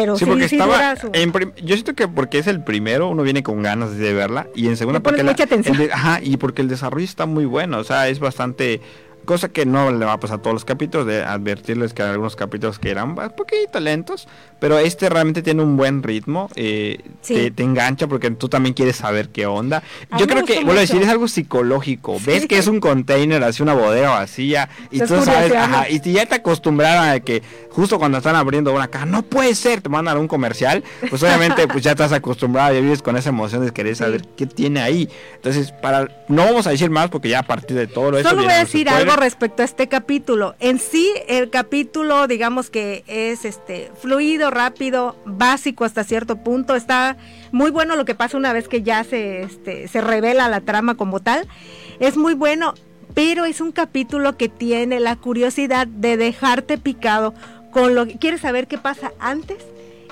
pero sí, porque estaba yo siento que porque es el primero uno viene con ganas de verla y en segunda porque mucha atención. ajá, y porque el desarrollo está muy bueno, o sea, es bastante cosa que no le va a pasar a todos los capítulos, de advertirles que hay algunos capítulos que eran un poquito lentos, pero este realmente tiene un buen ritmo, eh, te, engancha porque tú también quieres saber qué onda. Yo creo que, bueno, decir, es algo psicológico, ves que es un container, así una bodega vacía, y tú sabes, ajá, y ya te acostumbraron a que justo cuando están abriendo una caja, no puede ser, te mandan un comercial, pues obviamente pues ya estás acostumbrado, ya vives con esa emoción de querer saber qué tiene ahí. Entonces, para no vamos a decir más porque ya a partir de todo eso... Solo voy a decir algo respecto a este capítulo. En sí, el capítulo, digamos que es este fluido, rápido, básico hasta cierto punto. Está muy bueno lo que pasa una vez que ya se, este, se revela la trama como tal. Es muy bueno, pero es un capítulo que tiene la curiosidad de dejarte picado con lo que quieres saber qué pasa antes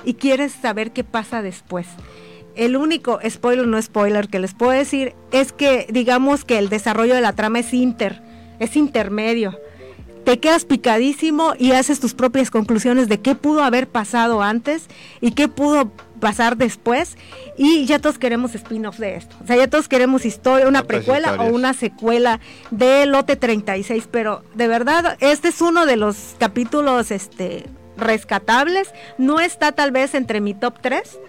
y quieres saber qué pasa después. El único spoiler, no spoiler, que les puedo decir es que digamos que el desarrollo de la trama es inter es intermedio. Te quedas picadísimo y haces tus propias conclusiones de qué pudo haber pasado antes y qué pudo pasar después y ya todos queremos spin-off de esto. O sea, ya todos queremos historia, una precuela o una secuela de Lote 36, pero de verdad este es uno de los capítulos este rescatables, no está tal vez entre mi top 3,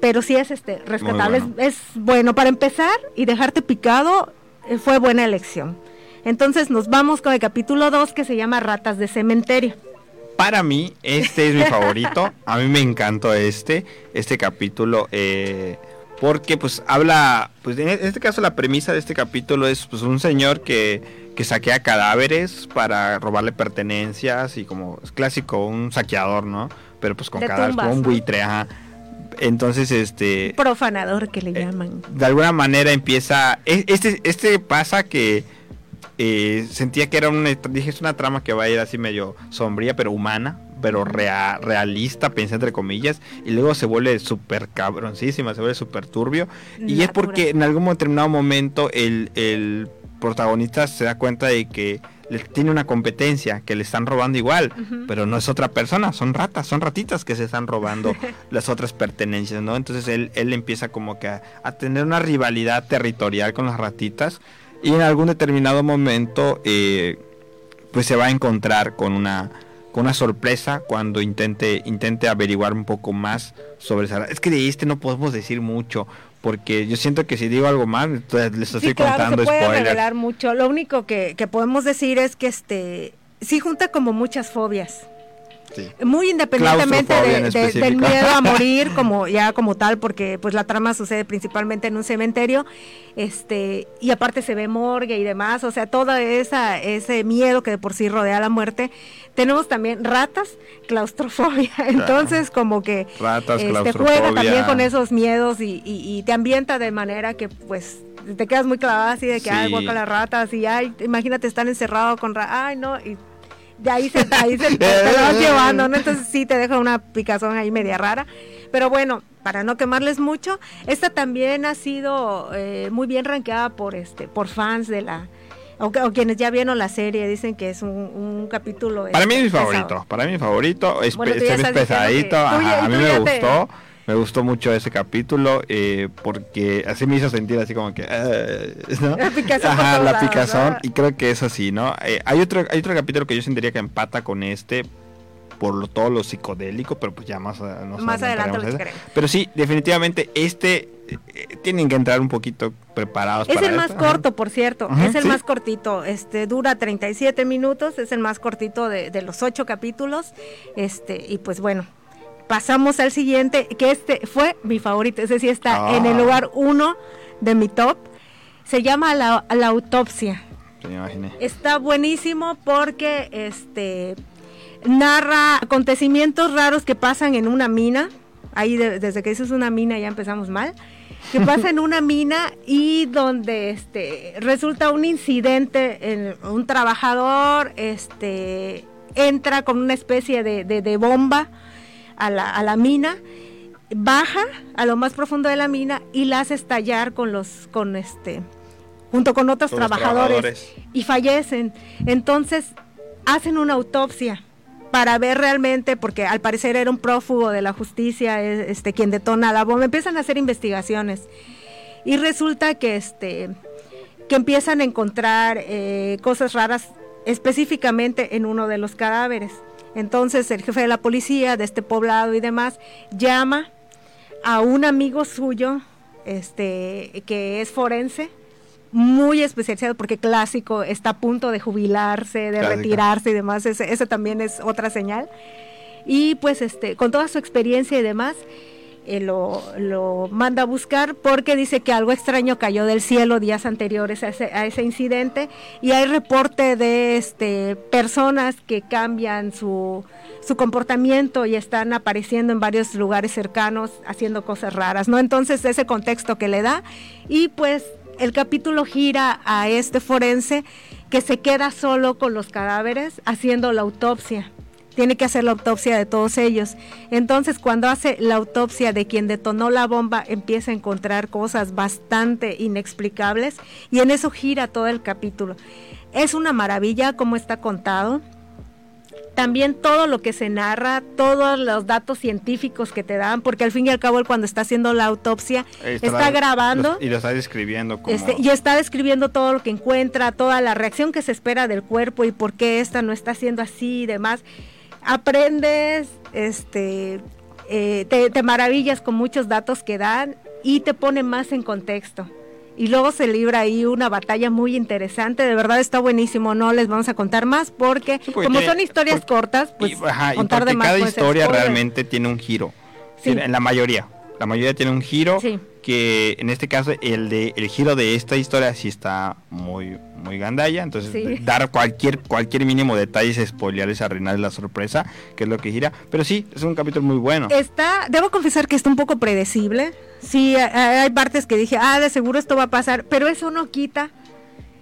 pero sí es este rescatable, es, bueno para empezar y dejarte picado, eh, fue buena elección. Entonces nos vamos con el capítulo 2 que se llama Ratas de Cementerio. Para mí, este es mi favorito. A mí me encantó este, este capítulo. Eh, porque pues habla, pues en este caso la premisa de este capítulo es pues un señor que, que saquea cadáveres para robarle pertenencias y como es clásico, un saqueador, ¿no? Pero pues con cadáveres, como un buitre, Entonces, este... Profanador que le eh, llaman. De alguna manera empieza... E, este, este pasa que eh, sentía que era una, dije, es una trama que va a ir así medio sombría, pero humana, pero realista, pensé entre comillas, y luego se vuelve súper cabroncísima, se vuelve súper turbio. Y es porque en algún determinado momento el, protagonista se da cuenta de que tiene una competencia, que le están robando igual, pero no es otra persona, son ratas, son ratitas que se están robando las otras pertenencias, ¿no? Entonces él, él empieza como que a tener una rivalidad territorial con las ratitas y en algún determinado momento eh, pues se va a encontrar con una con una sorpresa cuando intente intente averiguar un poco más sobre esa es que de este no podemos decir mucho porque yo siento que si digo algo más les estoy contando se puede revelar mucho. Lo único que, que podemos decir es que este sí junta como muchas fobias muy independientemente del miedo a morir como ya como tal, porque pues la trama sucede principalmente en un cementerio, este y aparte se ve morgue y demás, o sea toda esa ese miedo que de por sí rodea la muerte. Tenemos también ratas, claustrofobia, entonces como que ratas, este, juega también con esos miedos y, y te ambienta de manera que pues te quedas muy clavada así de que, ay, guaca las ratas, y ay, imagínate estar encerrado con ratas, ay, no, y de ahí se, ahí se te, lo vas llevando, ¿no? Entonces sí te deja una picazón ahí media rara. Pero bueno, para no quemarles mucho, esta también ha sido eh, muy bien rankeada por este, por fans de la, o, quienes ya vieron la serie dicen que es un, capítulo. Para mí es mi este, favorito, para mí mi favorito, es, pesadito, a mí me gustó. Me gustó mucho ese capítulo eh, porque así me hizo sentir así como que... Eh, la picazón. Ajá, la picazón. Y creo que es así, ¿no? Eh, hay, otro, hay otro capítulo que yo sentiría que empata con este por todo lo psicodélico, pero pues ya más, más adelante lo Pero sí, definitivamente este tienen que entrar un poquito preparados. Es el más corto, por cierto, es el más cortito, este dura 37 minutos, es el más cortito de, de los ocho capítulos, este y pues bueno, pasamos al siguiente, que este fue mi favorito, ese sí está en el ah. lugar uno de mi top. Se llama La, Autopsia. Está buenísimo porque este narra acontecimientos raros que pasan en una mina. Ahí desde que dices una mina ya empezamos mal. Que pasa en una mina y donde este resulta un incidente, en, un trabajador este entra con una especie de, de bomba a la, a la mina, baja a lo más profundo de la mina y la hace estallar con los, con este, junto con otros trabajadores, y fallecen. Entonces hacen una autopsia para ver realmente, porque al parecer era un prófugo de la justicia, este, quien detona la bomba, empiezan a hacer investigaciones y resulta que este que empiezan a encontrar eh, cosas raras específicamente en uno de los cadáveres. Entonces el jefe de la policía de este poblado y demás llama a un amigo suyo, este, que es forense, muy especializado porque clásico está a punto de jubilarse, de retirarse y demás, ese, ese también es otra señal. Y pues este, con toda su experiencia y demás, eh, lo, manda a buscar porque dice que algo extraño cayó del cielo días anteriores a ese, incidente. Y hay reporte de este, personas que cambian su, su comportamiento y están apareciendo en varios lugares cercanos haciendo cosas raras, ¿no? Entonces ese contexto que le da. Y pues el capítulo gira a este forense que se queda solo con los cadáveres haciendo la autopsia tiene que hacer la autopsia de todos ellos. Entonces, cuando hace la autopsia de quien detonó la bomba, empieza a encontrar cosas bastante inexplicables y en eso gira todo el capítulo. Es una maravilla cómo está contado. También todo lo que se narra, todos los datos científicos que te dan, porque al fin y al cabo él cuando está haciendo la autopsia está, grabando y lo está describiendo como... Este, y está describiendo todo lo que encuentra, toda la reacción que se espera del cuerpo y por qué esta no está haciendo así y demás aprendes, este, eh, te, maravillas con muchos datos que dan y te pone más en contexto. Y luego se libra ahí una batalla muy interesante, de verdad está buenísimo, no les vamos a contar más porque, como son historias cortas, pues contar de más cada historia realmente tiene un giro, en la mayoría, la mayoría tiene un giro que en este caso el de el giro de esta historia sí está muy muy gandalla, entonces dar cualquier cualquier mínimo detalle es spoilearles arruinarles la sorpresa, que es lo que gira, pero sí, es un capítulo muy bueno. Está, debo confesar que está un poco predecible. Sí, hay partes que dije, "Ah, de seguro esto va a pasar", pero eso no quita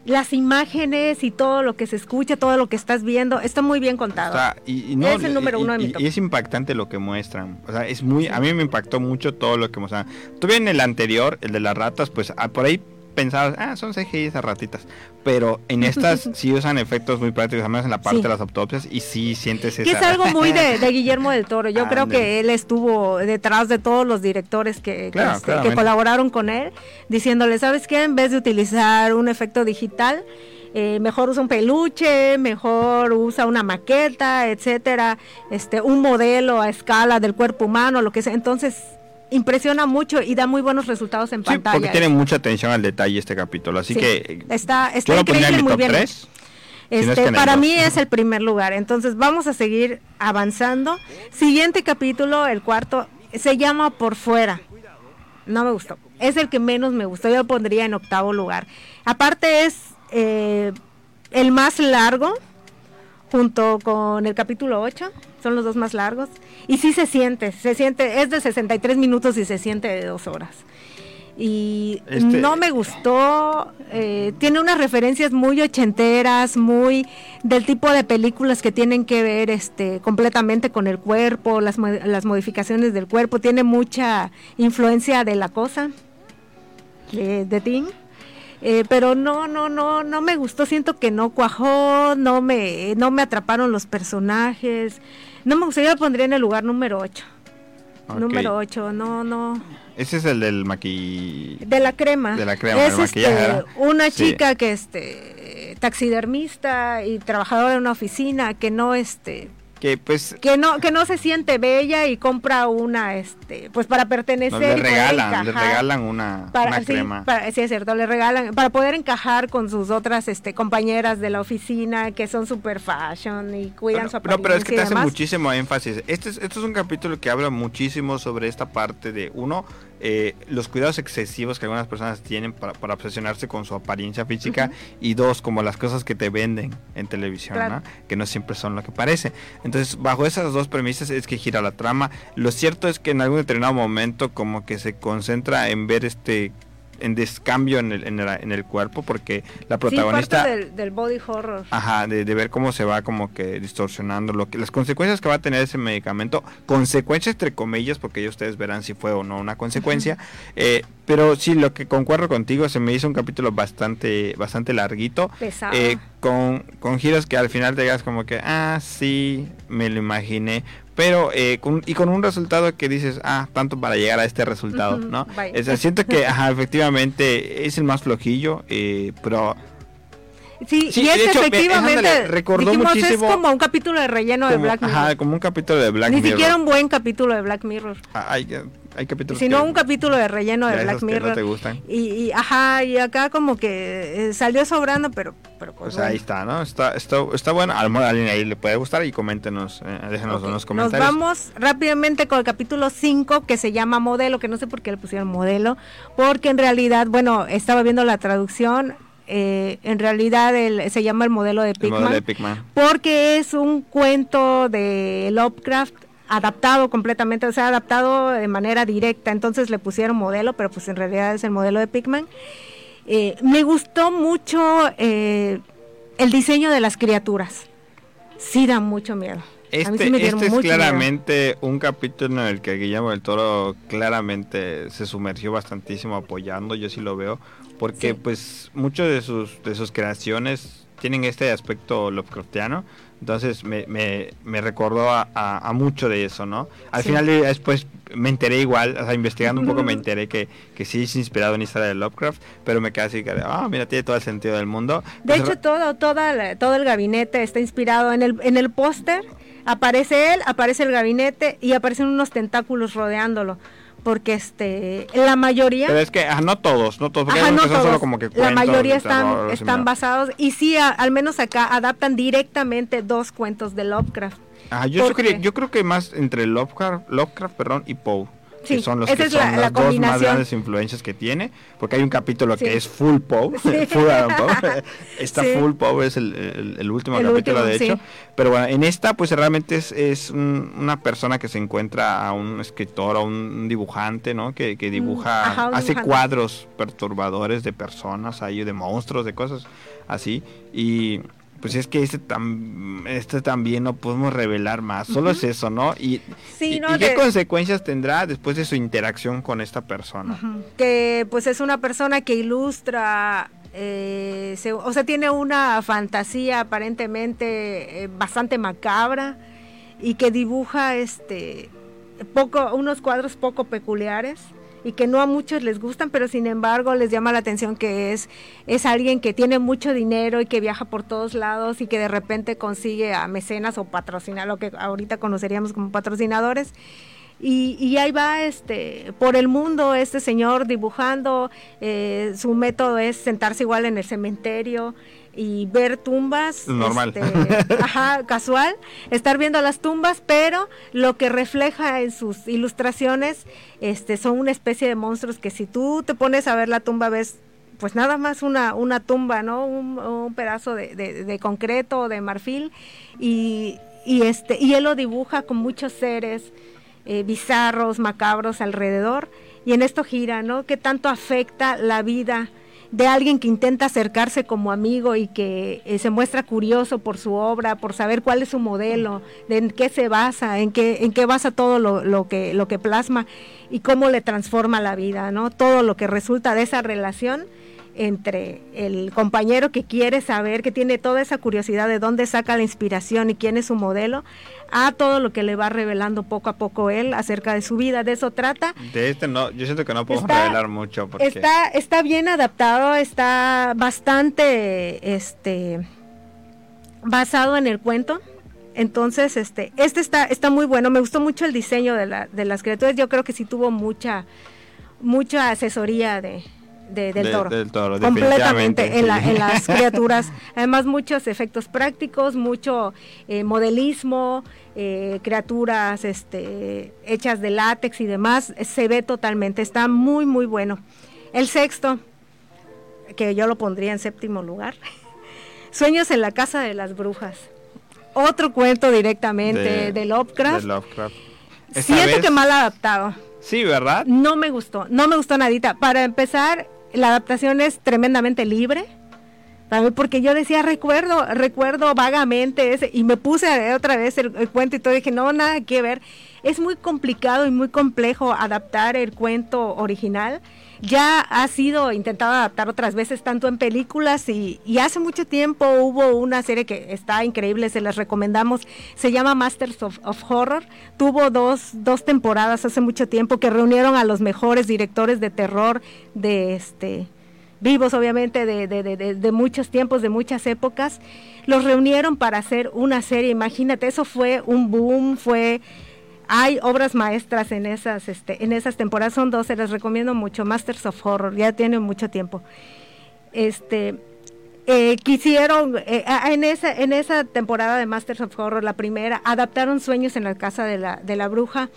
las imágenes y todo lo que se escucha, todo lo que estás viendo, está muy bien contado. y, es el número uno de mi top. Y es impactante lo que muestran. O sea, es muy, a mí me impactó mucho todo lo que muestran. Tuve en el anterior, el de las ratas, pues ah, por ahí pensabas, ah, son CGI esas ratitas. Pero en estas sí usan efectos muy prácticos, al menos en la parte de las autopsias, y sí sientes esa... Que es algo muy de, Guillermo del Toro. Yo creo que él estuvo detrás de todos los directores que, que, este, colaboraron con él, diciéndole, ¿sabes qué? En vez de utilizar un efecto digital, eh, mejor usa un peluche, mejor usa una maqueta, etcétera, este, un modelo a escala del cuerpo humano, lo que sea. Entonces, impresiona mucho y da muy buenos resultados en sí, pantalla. Porque tiene mucha atención al detalle este capítulo, así que está, está increíble, muy bien. Este, para mí es el primer lugar. Entonces vamos a seguir avanzando. Siguiente capítulo, el cuarto, se llama Por fuera. No me gustó. Es el que menos me gustó. Yo lo pondría en octavo lugar. Aparte es eh, el más largo, junto con el capítulo 8. Son los dos más largos. Y sí se siente, se siente, es de 63 minutos y se siente de dos horas y este no me gustó. Eh, tiene unas referencias muy ochenteras, muy del tipo de películas que tienen que ver este completamente con el cuerpo, las, las modificaciones del cuerpo. Tiene mucha influencia de la cosa, de, de Tim. Eh, pero no, no, no, no me gustó. Siento que no cuajó, no me, no me atraparon los personajes. No me gustaría, lo pondría en el lugar número 8. Número 8, no, no. Ese es el del maqui... De la crema. De la crema, es este, una chica que este taxidermista y trabajadora en una oficina que no este que pues que no que no se siente bella y compra una este pues para pertenecer le regalan le regalan una, una crema. sí es cierto le regalan para poder encajar con sus otras este compañeras de la oficina que son super fashion y cuidan su apariencia no pero es que te hace muchísimo énfasis. Este es, este es un capítulo que habla muchísimo sobre esta parte de uno eh, los cuidados excesivos que algunas personas tienen para, obsesionarse con su apariencia física y dos, como las cosas que te venden en televisión, que no siempre son lo que parece. Entonces, bajo esas dos premisas es que gira la trama. Lo cierto es que en algún determinado momento como que se concentra en ver este en descambio en el, en el, en el cuerpo porque la protagonista del, body horror. Ajá de, ver cómo se va como que distorsionando lo que las consecuencias que va a tener ese medicamento consecuencias entre comillas porque ya ustedes verán si fue o no una consecuencia eh, pero sí lo que concuerdo contigo se me hizo un capítulo bastante bastante larguito. Pesado. Eh, con, con giros que al final te digas como que ah sí me lo imaginé pero eh, y con un resultado que dices, ah, tanto para llegar a este resultado, ¿no? siento que, ajá, efectivamente es el más flojillo, eh, pero... Sí, y es efectivamente, recordó muchísimo, es como un capítulo de relleno de Black Mirror. Ajá, como un capítulo de Black Mirror. Ni siquiera un buen capítulo de Black Mirror. Ah, hay, capítulos sino un capítulo de relleno de, Black Mirror. no te gustan. Y, ajá, y acá como que eh, salió sobrando, pero, pero pues, pues ahí está, ¿no? Está, está, está bueno. A lo mejor a alguien ahí le puede gustar y coméntenos, eh, déjenos unos comentarios. Nos vamos rápidamente con el capítulo 5 que se llama Modelo, que no sé por qué le pusieron modelo, porque en realidad, bueno, estaba viendo la traducción, eh, en realidad el, se llama el modelo de Pigman, porque es un cuento de Lovecraft adaptado completamente, o sea, adaptado de manera directa, entonces le pusieron modelo, pero pues en realidad es el modelo de Pigman. Eh, me gustó mucho eh, el diseño de las criaturas, sí da mucho miedo. Este, este es claramente un capítulo en el que Guillermo del Toro claramente se sumergió bastantísimo apoyando, yo sí lo veo, porque pues muchas de sus, de sus creaciones tienen este aspecto Lovecraftiano, entonces me, me, me recordó a, a, mucho de eso, ¿no? Al final después me enteré igual, o sea, investigando un poco me enteré que, que sí es inspirado en historia de Lovecraft, pero me quedé así que, ah, mira, tiene todo el sentido del mundo. De hecho, todo, toda todo el gabinete está inspirado en el, en el póster, aparece él, aparece el gabinete y aparecen unos tentáculos rodeándolo porque este la mayoría pero es que no todos no todos porque no Solo como que la mayoría están están basados y sí al menos acá adaptan directamente dos cuentos de Lovecraft yo, yo creo que más entre Lovecraft Lovecraft perdón y Poe que son los que son las dos más grandes influencias que tiene, porque hay un capítulo que es full Poe, full Adam esta full Poe es el, último capítulo de hecho, pero bueno, en esta pues realmente es, es una persona que se encuentra a un escritor, a un dibujante, ¿no? Que, que dibuja, hace cuadros perturbadores de personas, ahí de monstruos, de cosas así, y pues es que este, tam, este también no podemos revelar más, solo es eso, ¿no? Y, qué consecuencias tendrá después de su interacción con esta persona? Que pues es una persona que ilustra, eh, o sea, tiene una fantasía aparentemente eh, bastante macabra y que dibuja este poco, unos cuadros poco peculiares y que no a muchos les gustan, pero sin embargo les llama la atención que es, es alguien que tiene mucho dinero y que viaja por todos lados y que de repente consigue a mecenas o patrocinar, lo que ahorita conoceríamos como patrocinadores. Y, y, ahí va este por el mundo este señor dibujando eh, su método es sentarse igual en el cementerio y ver tumbas. Normal. Este, ajá, casual. Estar viendo las tumbas, pero lo que refleja en sus ilustraciones este, son una especie de monstruos que si tú te pones a ver la tumba ves pues nada más una, una tumba, ¿no? Un, pedazo de, de, concreto, de marfil, y, y, este, y él lo dibuja con muchos seres eh, bizarros, macabros alrededor, y en esto gira, ¿no? ¿Qué tanto afecta la vida de alguien que intenta acercarse como amigo y que eh, se muestra curioso por su obra, por saber cuál es su modelo, de en qué se basa, en qué, en qué basa todo lo, lo, que, lo que plasma y cómo le transforma la vida, ¿no? Todo lo que resulta de esa relación entre el compañero que quiere saber, que tiene toda esa curiosidad de dónde saca la inspiración y quién es su modelo, a todo lo que le va revelando poco a poco él acerca de su vida. De eso trata. De este no, yo siento que no podemos revelar mucho. Porque... Está, está bien adaptado, está bastante este, basado en el cuento. Entonces, este, este está, está muy bueno. Me gustó mucho el diseño de, la, de las criaturas. Yo creo que sí tuvo mucha, mucha asesoría de, del, toro. completamente en, las criaturas. Además, muchos efectos prácticos, mucho eh, modelismo, eh, criaturas este, hechas de látex y demás. Se ve totalmente, está muy, muy bueno. El sexto, que yo lo pondría en séptimo lugar, Sueños en la Casa de las Brujas. Otro cuento directamente de, Lovecraft. Siento que mal adaptado. Sí, ¿verdad? No me gustó, no me gustó nadita. Para empezar, la adaptación es tremendamente libre. Porque yo decía, recuerdo, recuerdo vagamente ese, y me puse otra vez el, cuento y todo, dije, no, nada que ver. Es muy complicado y muy complejo adaptar el cuento original ya ha sido intentado adaptar otras veces, tanto en películas y, hace mucho tiempo hubo una serie que está increíble, se las recomendamos, se llama Masters of, Horror. Tuvo dos, dos temporadas hace mucho tiempo que reunieron a los mejores directores de terror de este vivos obviamente de, de, de, muchos tiempos, de muchas épocas, los reunieron para hacer una serie, imagínate, eso fue un boom, fue hay obras maestras en esas, este, en esas temporadas, son dos, se las recomiendo mucho, Masters of Horror, ya tiene mucho tiempo. Este, eh, quisieron, eh, en, esa, en esa temporada de Masters of Horror, la primera, adaptaron Sueños en la Casa de la, de la Bruja,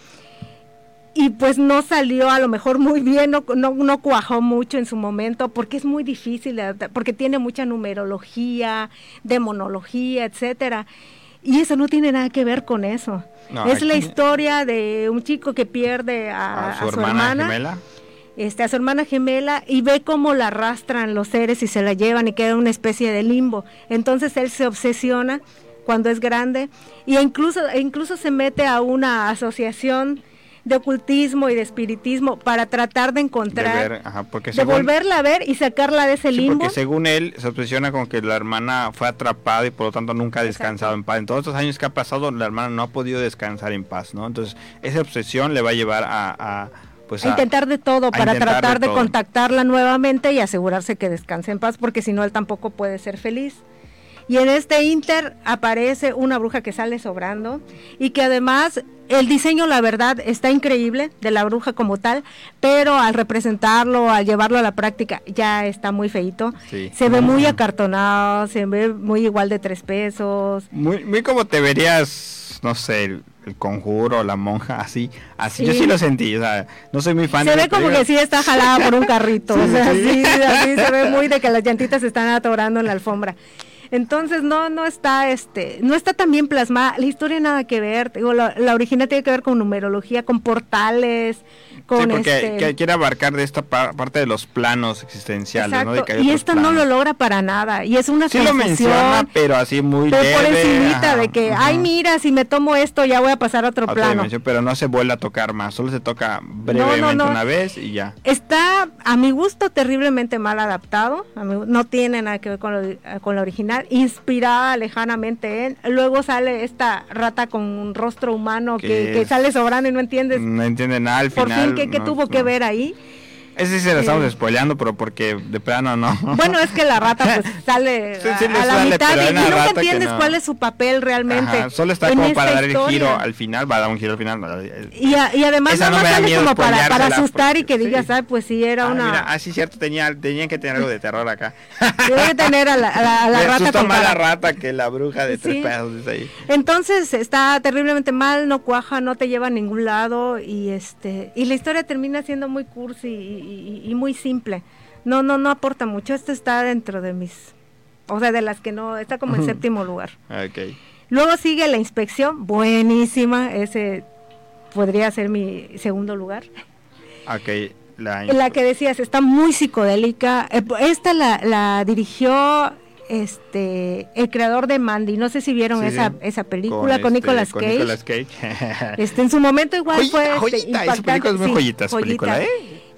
y pues no salió a lo mejor muy bien, no, no, no, cuajó mucho en su momento, porque es muy difícil, porque tiene mucha numerología, demonología, etcétera. Y eso no tiene nada que ver con eso. es la historia de un chico que pierde a, su, hermana, gemela. Este, a su hermana gemela y ve cómo la arrastran los seres y se la llevan y queda una especie de limbo. Entonces él se obsesiona cuando es grande y incluso, incluso se mete a una asociación de ocultismo y de espiritismo para tratar de encontrar, de, volverla a ver y sacarla de ese limbo. Porque según él se obsesiona con que la hermana fue atrapada y por lo tanto nunca ha descansado en paz. En todos estos años que ha pasado, la hermana no ha podido descansar en paz, ¿no? Entonces esa obsesión le va a llevar a, pues a, intentar de todo para tratar de, contactarla nuevamente y asegurarse que descanse en paz, porque si no él tampoco puede ser feliz. Y en este Inter aparece una bruja que sale sobrando y que además el diseño, la verdad, está increíble de la bruja como tal, pero al representarlo, al llevarlo a la práctica, ya está muy feito. Se ve muy acartonado, se ve muy igual de tres pesos. Muy, muy como te verías, no sé, el, conjuro, la monja, así, así. Yo sí lo sentí, o sea, no soy muy fan. Se ve como que sí está jalada por un carrito, o sea, sí, así se ve muy de que las llantitas están atorando en la alfombra. Entonces no, no está, este, no está tan bien plasmada. La historia nada que ver. Digo, la, original tiene que ver con numerología, con portales, con sí, porque este quiere abarcar de esta parte de los planos existenciales, ¿no? y esta no lo logra para nada. Y es una sí lo menciona, pero así muy pero por encimita de que, ay mira, si me tomo esto ya voy a pasar a otro plano. pero no se vuelve a tocar más, solo se toca brevemente una vez y ya. Está a mi gusto terriblemente mal adaptado, no tiene nada que ver con, con la original inspirada lejanamente en. Luego sale esta rata con un rostro humano que, sale sobrando y no entiendes. No entiende nada al Por fin, ¿qué, tuvo que ver ahí? Ese sí se lo estamos spoileando, pero porque de plano no. Bueno, es que la rata pues sale a, la mitad y, nunca entiendes cuál es su papel realmente. solo está como para dar el giro al final, va a dar un giro al final. Y, y además más sale como para, para asustar y que digas, ay, pues sí, era ah, una... Mira, ah, sí, cierto, tenía, tenían que tener algo de terror acá. Tienen que tener a la, a la, rata más la rata que la bruja de tres pesos ahí. Entonces está terriblemente mal, no cuaja, no te lleva a ningún lado y este y la historia termina siendo muy cursi y, muy simple. No, no, no aporta mucho. Esto está dentro de mis, o sea, de las que no, está como en séptimo lugar. Okay. Luego sigue la inspección, buenísima, ese podría ser mi segundo lugar. Ok, la, la que decías, está muy psicodélica. Eh, esta la, la dirigió este el creador de Mandy, no sé si vieron esa, esa película con, este, Nicolas Cage. este en su momento igual fue este, película ¿eh?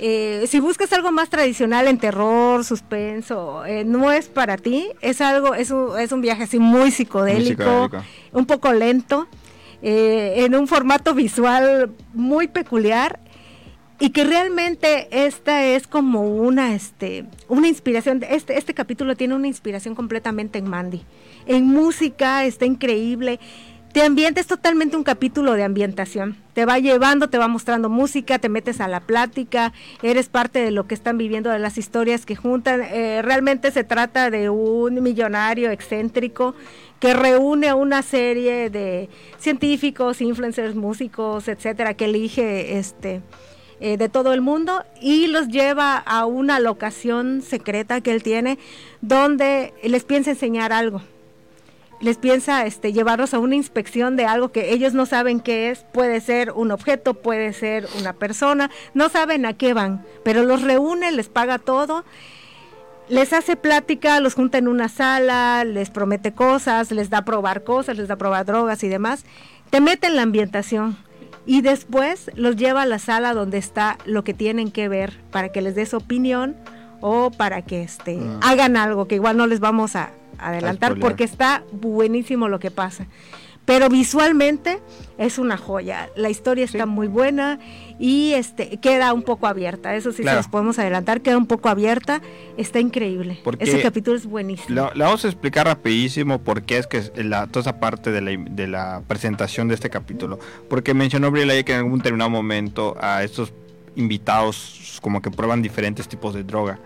¿Eh? si buscas algo más tradicional en terror, suspenso, eh, no es para ti, es algo, es un, es un viaje así muy psicodélico, un poco lento, eh, en un formato visual muy peculiar y que realmente esta es como una este una inspiración este este capítulo tiene una inspiración completamente en Mandy en música está increíble te ambientes totalmente un capítulo de ambientación te va llevando te va mostrando música te metes a la plática eres parte de lo que están viviendo de las historias que juntan eh, realmente se trata de un millonario excéntrico que reúne a una serie de científicos influencers músicos etcétera que elige este eh, de todo el mundo y los lleva a una locación secreta que él tiene donde les piensa enseñar algo. Les piensa este, llevarlos a una inspección de algo que ellos no saben qué es. Puede ser un objeto, puede ser una persona. No saben a qué van, pero los reúne, les paga todo les hace plática, los junta en una sala, les promete cosas, les da a probar cosas, les da a probar drogas y demás. Te mete en la ambientación y después los lleva a la sala donde está lo que tienen que ver para que les des opinión o para que este, ah. hagan algo que igual no les vamos a adelantar porque está buenísimo lo que pasa pero visualmente es una joya. La historia está muy buena y este queda un poco abierta. Eso sí se los podemos adelantar, queda un poco abierta. Está increíble. Ese capítulo es buenísimo. Le vamos a explicar rapidísimo por qué es que la, toda esa parte de la, de la presentación de este capítulo. Porque mencionó Briela que en algún determinado momento a estos invitados como que prueban diferentes tipos de droga.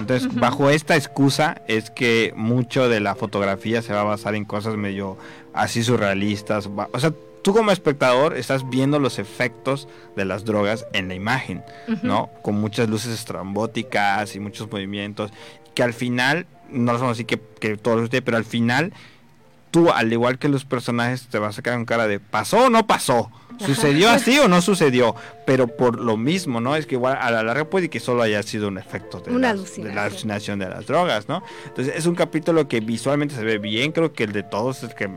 Entonces, bajo esta excusa es que mucho de la fotografía se va a basar en cosas medio así surrealistas. O sea, tú como espectador estás viendo los efectos de las drogas en la imagen, ¿no? Con muchas luces estrambóticas y muchos movimientos, que al final, no son así que, que todos ustedes, pero al final, tú, al igual que los personajes, te vas a quedar con cara de ¿pasó o no pasó? ¿Sucedió así o no sucedió? Pero por lo mismo, ¿no? Es que igual a la larga puede que solo haya sido un efecto de, la, alucinación de las drogas, ¿no? Entonces es un capítulo que visualmente se ve bien, creo que el de todos es el que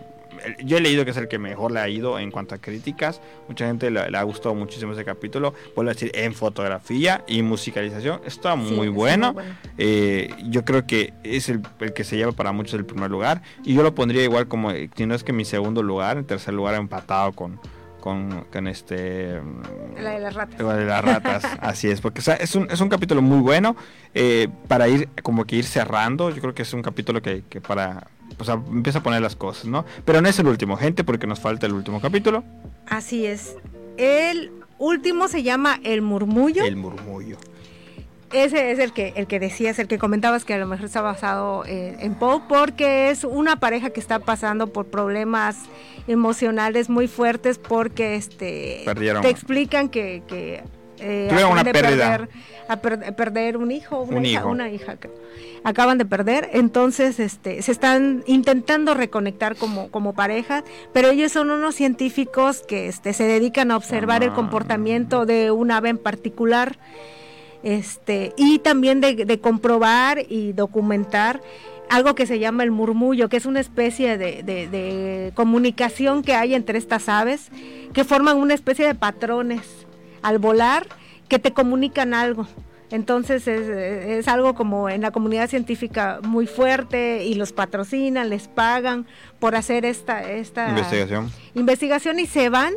yo he leído que es el que mejor le ha ido en cuanto a críticas. Mucha gente le, ha gustado muchísimo ese capítulo. Vuelvo a decir, en fotografía y musicalización está muy bueno. Eh, yo creo que es el, que se lleva para muchos el primer lugar. Y yo lo pondría igual como, si no es que mi segundo lugar, en tercer lugar empatado con, con, este... La de las ratas. La de las ratas, así es, porque es, un, es un capítulo muy bueno eh, para ir, como que ir cerrando, yo creo que es un capítulo que, que para, o sea, empieza a poner las cosas, ¿no? Pero no es el último, gente, porque nos falta el último capítulo. Así es. El último se llama El Murmullo. El Murmullo. Ese es el que, el que decías, el que comentabas que a lo mejor está basado en, Poe, porque es una pareja que está pasando por problemas emocionales muy fuertes porque este te explican que, que eh, una pérdida. Perder, a perder un hijo, una hija, una hija acaban de perder, entonces este, se están intentando reconectar como, como pareja, pero ellos son unos científicos que este, se dedican a observar el ah. comportamiento de un ave en particular este, y también de, comprobar y documentar algo que se llama el murmullo, que es una especie de, comunicación que hay entre estas aves, que forman una especie de patrones al volar que te comunican algo. Entonces es, algo como en la comunidad científica muy fuerte y los patrocinan, les pagan por hacer esta, esta investigación. investigación y se van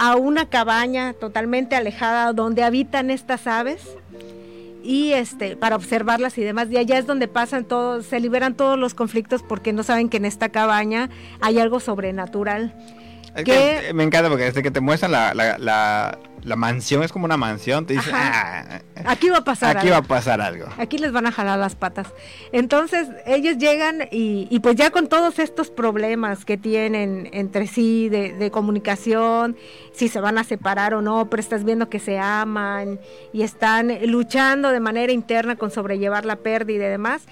a una cabaña totalmente alejada donde habitan estas aves y este para observarlas y demás. Y allá es donde pasan todos se liberan todos los conflictos porque no saben que en esta cabaña hay algo sobrenatural. Que, me encanta porque desde que te muestran la, la, la, mansión, es como una mansión, te dicen, ah, aquí va a pasar aquí va a pasar algo. Aquí les van a jalar las patas. Entonces ellos llegan y, y pues ya con todos estos problemas que tienen entre sí de, de, comunicación, si se van a separar o no, pero estás viendo que se aman y están luchando de manera interna con sobrellevar la pérdida y demás.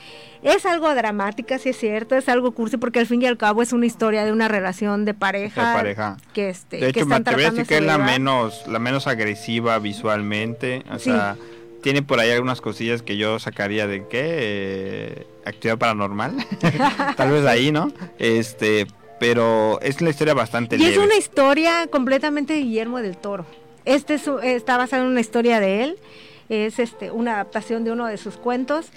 Es algo dramática, sí es cierto, es algo cursi, porque al fin y al cabo es una historia de una relación de pareja. De pareja. Que, este, de hecho, me atrevería a decir que es la menos, la menos agresiva visualmente. O sea, tiene por ahí algunas cosillas que yo sacaría de qué eh, actividad paranormal. Tal vez ahí, ¿no? Este, pero es una historia bastante Y es una historia completamente de Guillermo del Toro. Este está basado en una historia de él. Es este una adaptación de uno de sus cuentos.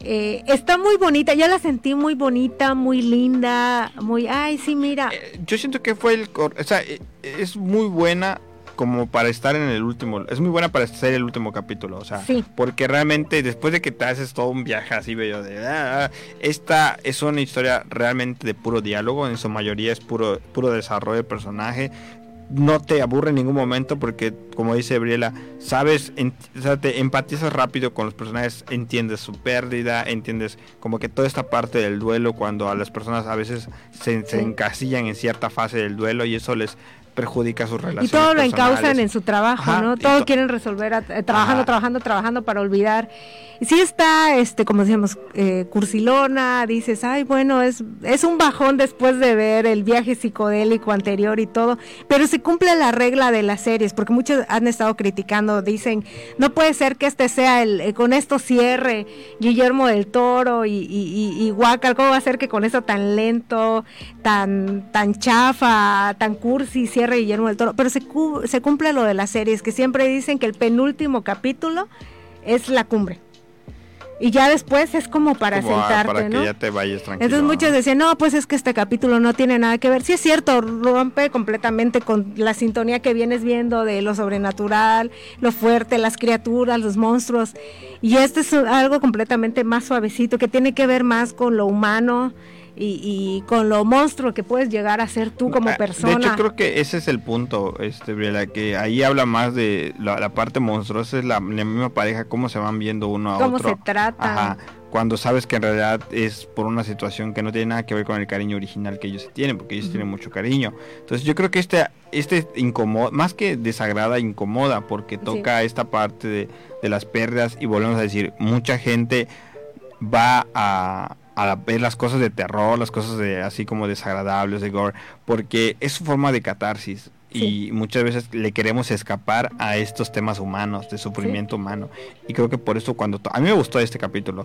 Eh, está muy bonita, ya la sentí muy bonita, muy linda, muy, ay, sí, mira. Eh, yo siento que fue el, o sea, es muy buena como para estar en el último, es muy buena para ser el último capítulo, o sea, porque realmente después de que te haces todo un viaje así bello de, ah, ah, esta es una historia realmente de puro diálogo, en su mayoría es puro, puro desarrollo de personaje, no te aburre en ningún momento porque, como dice Briela, sabes, o sea, te empatizas rápido con los personajes, entiendes su pérdida, entiendes como que toda esta parte del duelo cuando a las personas a veces se, se encasillan en cierta fase del duelo y eso les perjudica sus relaciones. Y todo lo encausan en su trabajo, ¿no? Todo quieren resolver eh, trabajando, trabajando, trabajando para olvidar. Y sí está, este, como decíamos, eh, cursilona, dices, ay, bueno, es, es un bajón después de ver el viaje psicodélico anterior y todo, pero se cumple la regla de las series, porque muchos han estado criticando, dicen, no puede ser que este sea el, eh, con esto cierre Guillermo del Toro y, y, y, ¿cómo va a ser que con eso tan lento, tan, tan chafa, tan cursi cierre Guillermo del Toro, pero se, se cumple lo de las series, que siempre dicen que el penúltimo capítulo es la cumbre. Y ya después es como para sentarte, para que ya te vayas tranquilo. Entonces muchos decían, no, pues es que este capítulo no tiene nada que ver. Sí es cierto, rompe completamente con la sintonía que vienes viendo de lo sobrenatural, lo fuerte, las criaturas, los monstruos. Y este es algo completamente más suavecito, que tiene que ver más con lo humano y, con lo monstruo que puedes llegar a ser tú como persona. De hecho, creo que ese es el punto, este, Briela, que ahí habla más de la, parte monstruosa, es la, misma pareja, cómo se van viendo uno a otro. Cómo se trata. cuando sabes que en realidad es por una situación que no tiene nada que ver con el cariño original que ellos tienen, porque ellos tienen mucho cariño. Entonces yo creo que este, este incomoda, más que desagrada, incomoda, porque toca esta parte de, de las pérdidas y volvemos a decir, mucha gente va a, a ver las cosas de terror, las cosas de así como desagradables de gore, porque es su forma de catarsis y muchas veces le queremos escapar a estos temas humanos, de sufrimiento humano. Y creo que por eso cuando... A mí me gustó este capítulo.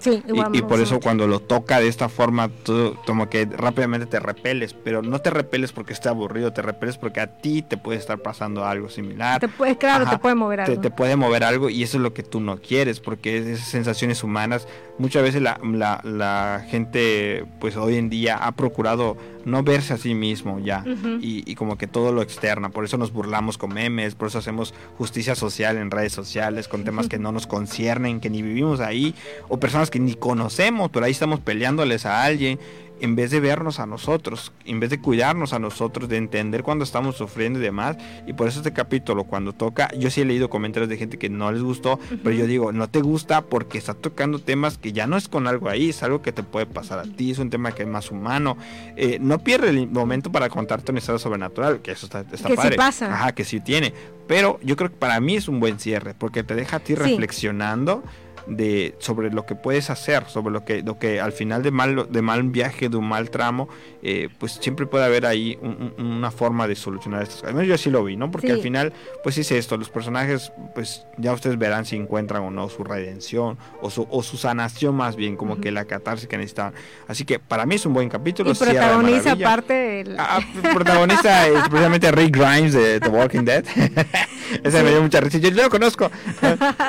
y, por eso cuando lo toca de esta forma, tú como que rápidamente te repeles, pero no te repeles porque esté aburrido, te repeles porque a ti te puede estar pasando algo similar. Te puede, claro, te puede mover algo. Te, puede mover algo y eso es lo que tú no quieres, porque esas sensaciones humanas, muchas veces la, la, la gente pues hoy en día ha procurado no verse a sí mismo ya y, como que todo lo externa. Por eso nos burlamos con memes, por eso hacemos justicia social en redes sociales con temas que no nos conciernen, que ni vivimos ahí, o personas que ni conocemos, pero ahí estamos peleándoles a alguien en vez de vernos a nosotros, en vez de cuidarnos a nosotros, de entender cuando estamos sufriendo y demás. Y por eso este capítulo, cuando toca, yo sí he leído comentarios de gente que no les gustó, pero yo digo, no te gusta porque está tocando temas que ya no es con algo ahí, es algo que te puede pasar a ti, es un tema que es más humano. Eh, no pierde el momento para contarte una historia sobrenatural, que eso está, está que padre. Sí pasa. Ajá, que sí tiene. Pero yo creo que para mí es un buen cierre, porque te deja a ti reflexionando de sobre lo que puedes hacer, sobre lo que, lo que al final de mal, de mal viaje, de un mal tramo, eh, pues siempre puede haber ahí una forma de solucionar estas cosas. Yo así lo vi, ¿no? Porque al final, pues es esto, los personajes, pues ya ustedes verán si encuentran o no su redención o su, o su sanación más bien, como que la catarsis que necesitaban. Así que para mí es un buen capítulo. Y protagoniza aparte el... Ah, protagonista es precisamente Rick Grimes de The Walking Dead. Ese me dio mucha risa. Yo, lo conozco.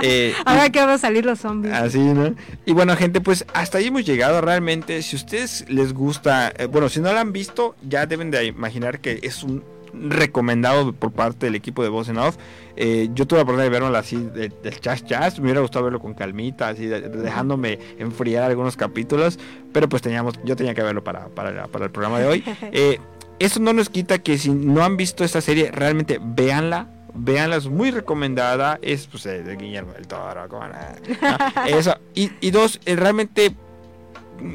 Eh, Ahora que van a salir los zombies. Así, ¿no? Y bueno, gente, pues hasta ahí hemos llegado realmente. Si a ustedes les gusta, eh, bueno, si no lo han visto, ya deben de imaginar que es un recomendado por parte del equipo de Voz en Off. Eh, yo tuve la oportunidad de verlo así del chas chas, me hubiera gustado verlo con calmita, así dejándome enfriar algunos capítulos, pero pues teníamos, yo tenía que verlo para, para, para el programa de hoy. Eh, eso no nos quita que si no han visto esta serie, realmente véanla, véanla, es muy recomendada, es pues, de Guillermo del Toro, eso, y, y dos, realmente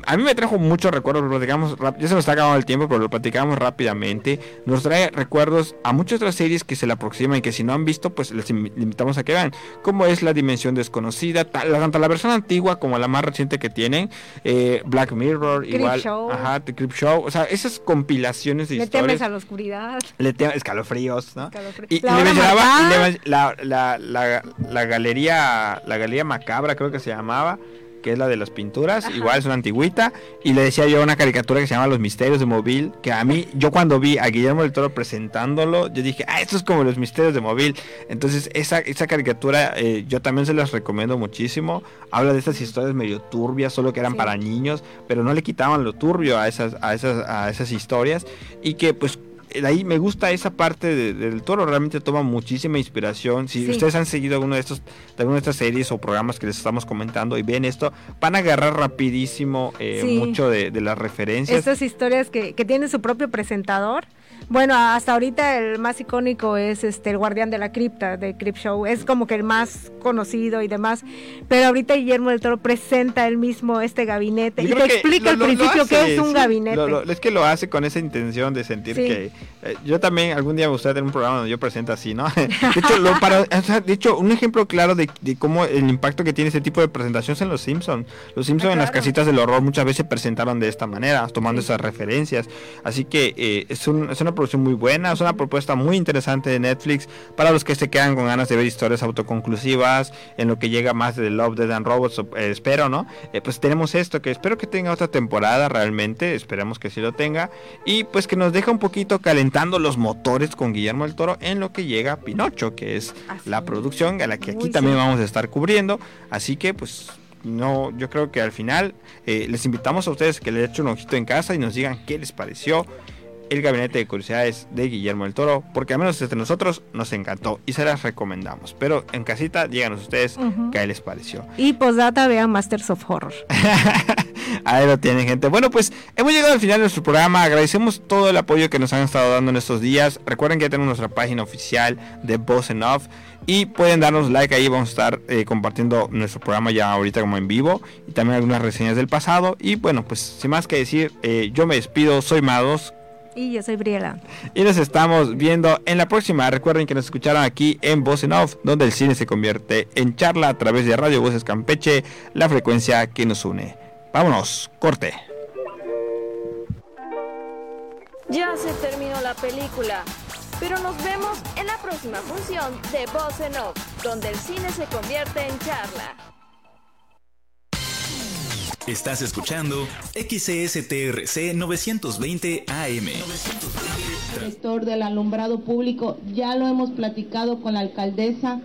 a mí me trajo muchos recuerdos, lo platicamos, ya se nos está acabando el tiempo, pero lo platicamos rápidamente. Nos trae recuerdos a muchas otras series que se le aproximan y que si no han visto, pues les invitamos a que vean. Como es La Dimensión Desconocida, tanto la versión antigua como la más reciente que tienen, eh, Black Mirror, igual, ajá, The Crip Show, o sea, esas compilaciones de le historias. temes a la oscuridad. Le temes escalofríos, ¿no? Y, la, le la, la, la, la galería, la galería macabra creo que se llamaba que es la de las pinturas, igual es una antigüita, y le decía yo una caricatura que se llama Los Misterios de Móvil, que a mí, yo cuando vi a Guillermo del Toro presentándolo, yo dije, ah, esto es como Los Misterios de Móvil. Entonces, esa, esa caricatura eh, yo también se las recomiendo muchísimo. Habla de estas historias medio turbias, solo que eran para niños, pero no le quitaban lo turbio a esas, a esas, a esas historias, y que pues ahí me gusta esa parte del toro, realmente toma muchísima inspiración. Si ustedes han seguido alguno de estos, de alguna de estas series o programas que les estamos comentando y ven esto, van a agarrar rapidísimo eh, mucho de, las referencias. Estas historias que, que tienen su propio presentador bueno, hasta ahorita el más icónico es este el Guardián de la Cripta de Crypt Show, es como que el más conocido y demás, pero ahorita Guillermo del Toro presenta él mismo este gabinete y te explica al principio qué es un gabinete. es que lo hace con esa intención de sentir que eh, yo también algún día me gustaría tener un programa donde yo presente así, ¿no? De hecho, lo para, de hecho un ejemplo claro de, cómo el impacto que tiene este tipo de presentaciones en Los Simpsons. Los Simpsons en las casitas del horror muchas veces presentaron de esta manera, tomando esas referencias. Así que eh, es, un, es una producción muy buena, es una propuesta muy interesante de Netflix para los que se quedan con ganas de ver historias autoconclusivas, en lo que llega más de Love, Dead and Robots, eh, espero, ¿no? Eh, pues tenemos esto, que espero que tenga otra temporada realmente, esperemos que sí lo tenga, y pues que nos deja un poquito calentando los motores con Guillermo del Toro en lo que llega Pinocho, que es la producción a la que aquí también vamos a estar cubriendo, así que pues no, yo creo que al final eh, les invitamos a ustedes que le echen un ojito en casa y nos digan qué les pareció el gabinete de curiosidades de Guillermo del Toro, porque al menos desde nosotros nos encantó y se las recomendamos. Pero en casita, díganos ustedes qué les pareció. Y postdata, vean Masters of Horror. Ahí lo tienen, gente. Bueno, pues hemos llegado al final de nuestro programa. Agradecemos todo el apoyo que nos han estado dando en estos días. Recuerden que ya tenemos nuestra página oficial de Boss Off y pueden darnos like ahí. Vamos a estar eh, compartiendo nuestro programa ya ahorita como en vivo y también algunas reseñas del pasado. Y bueno, pues sin más que decir, eh, yo me despido. Soy Mados. Y yo soy Briela. Y nos estamos viendo en la próxima. Recuerden que nos escucharon aquí en Voz en Off, donde el cine se convierte en charla a través de Radio Voces Campeche, la frecuencia que nos une. Vámonos, corte. Ya se terminó la película, pero nos vemos en la próxima función de Voz en Off, donde el cine se convierte en charla. Estás escuchando XCSTRC 920 AM. Sector del alumbrado público, ya lo hemos platicado con la alcaldesa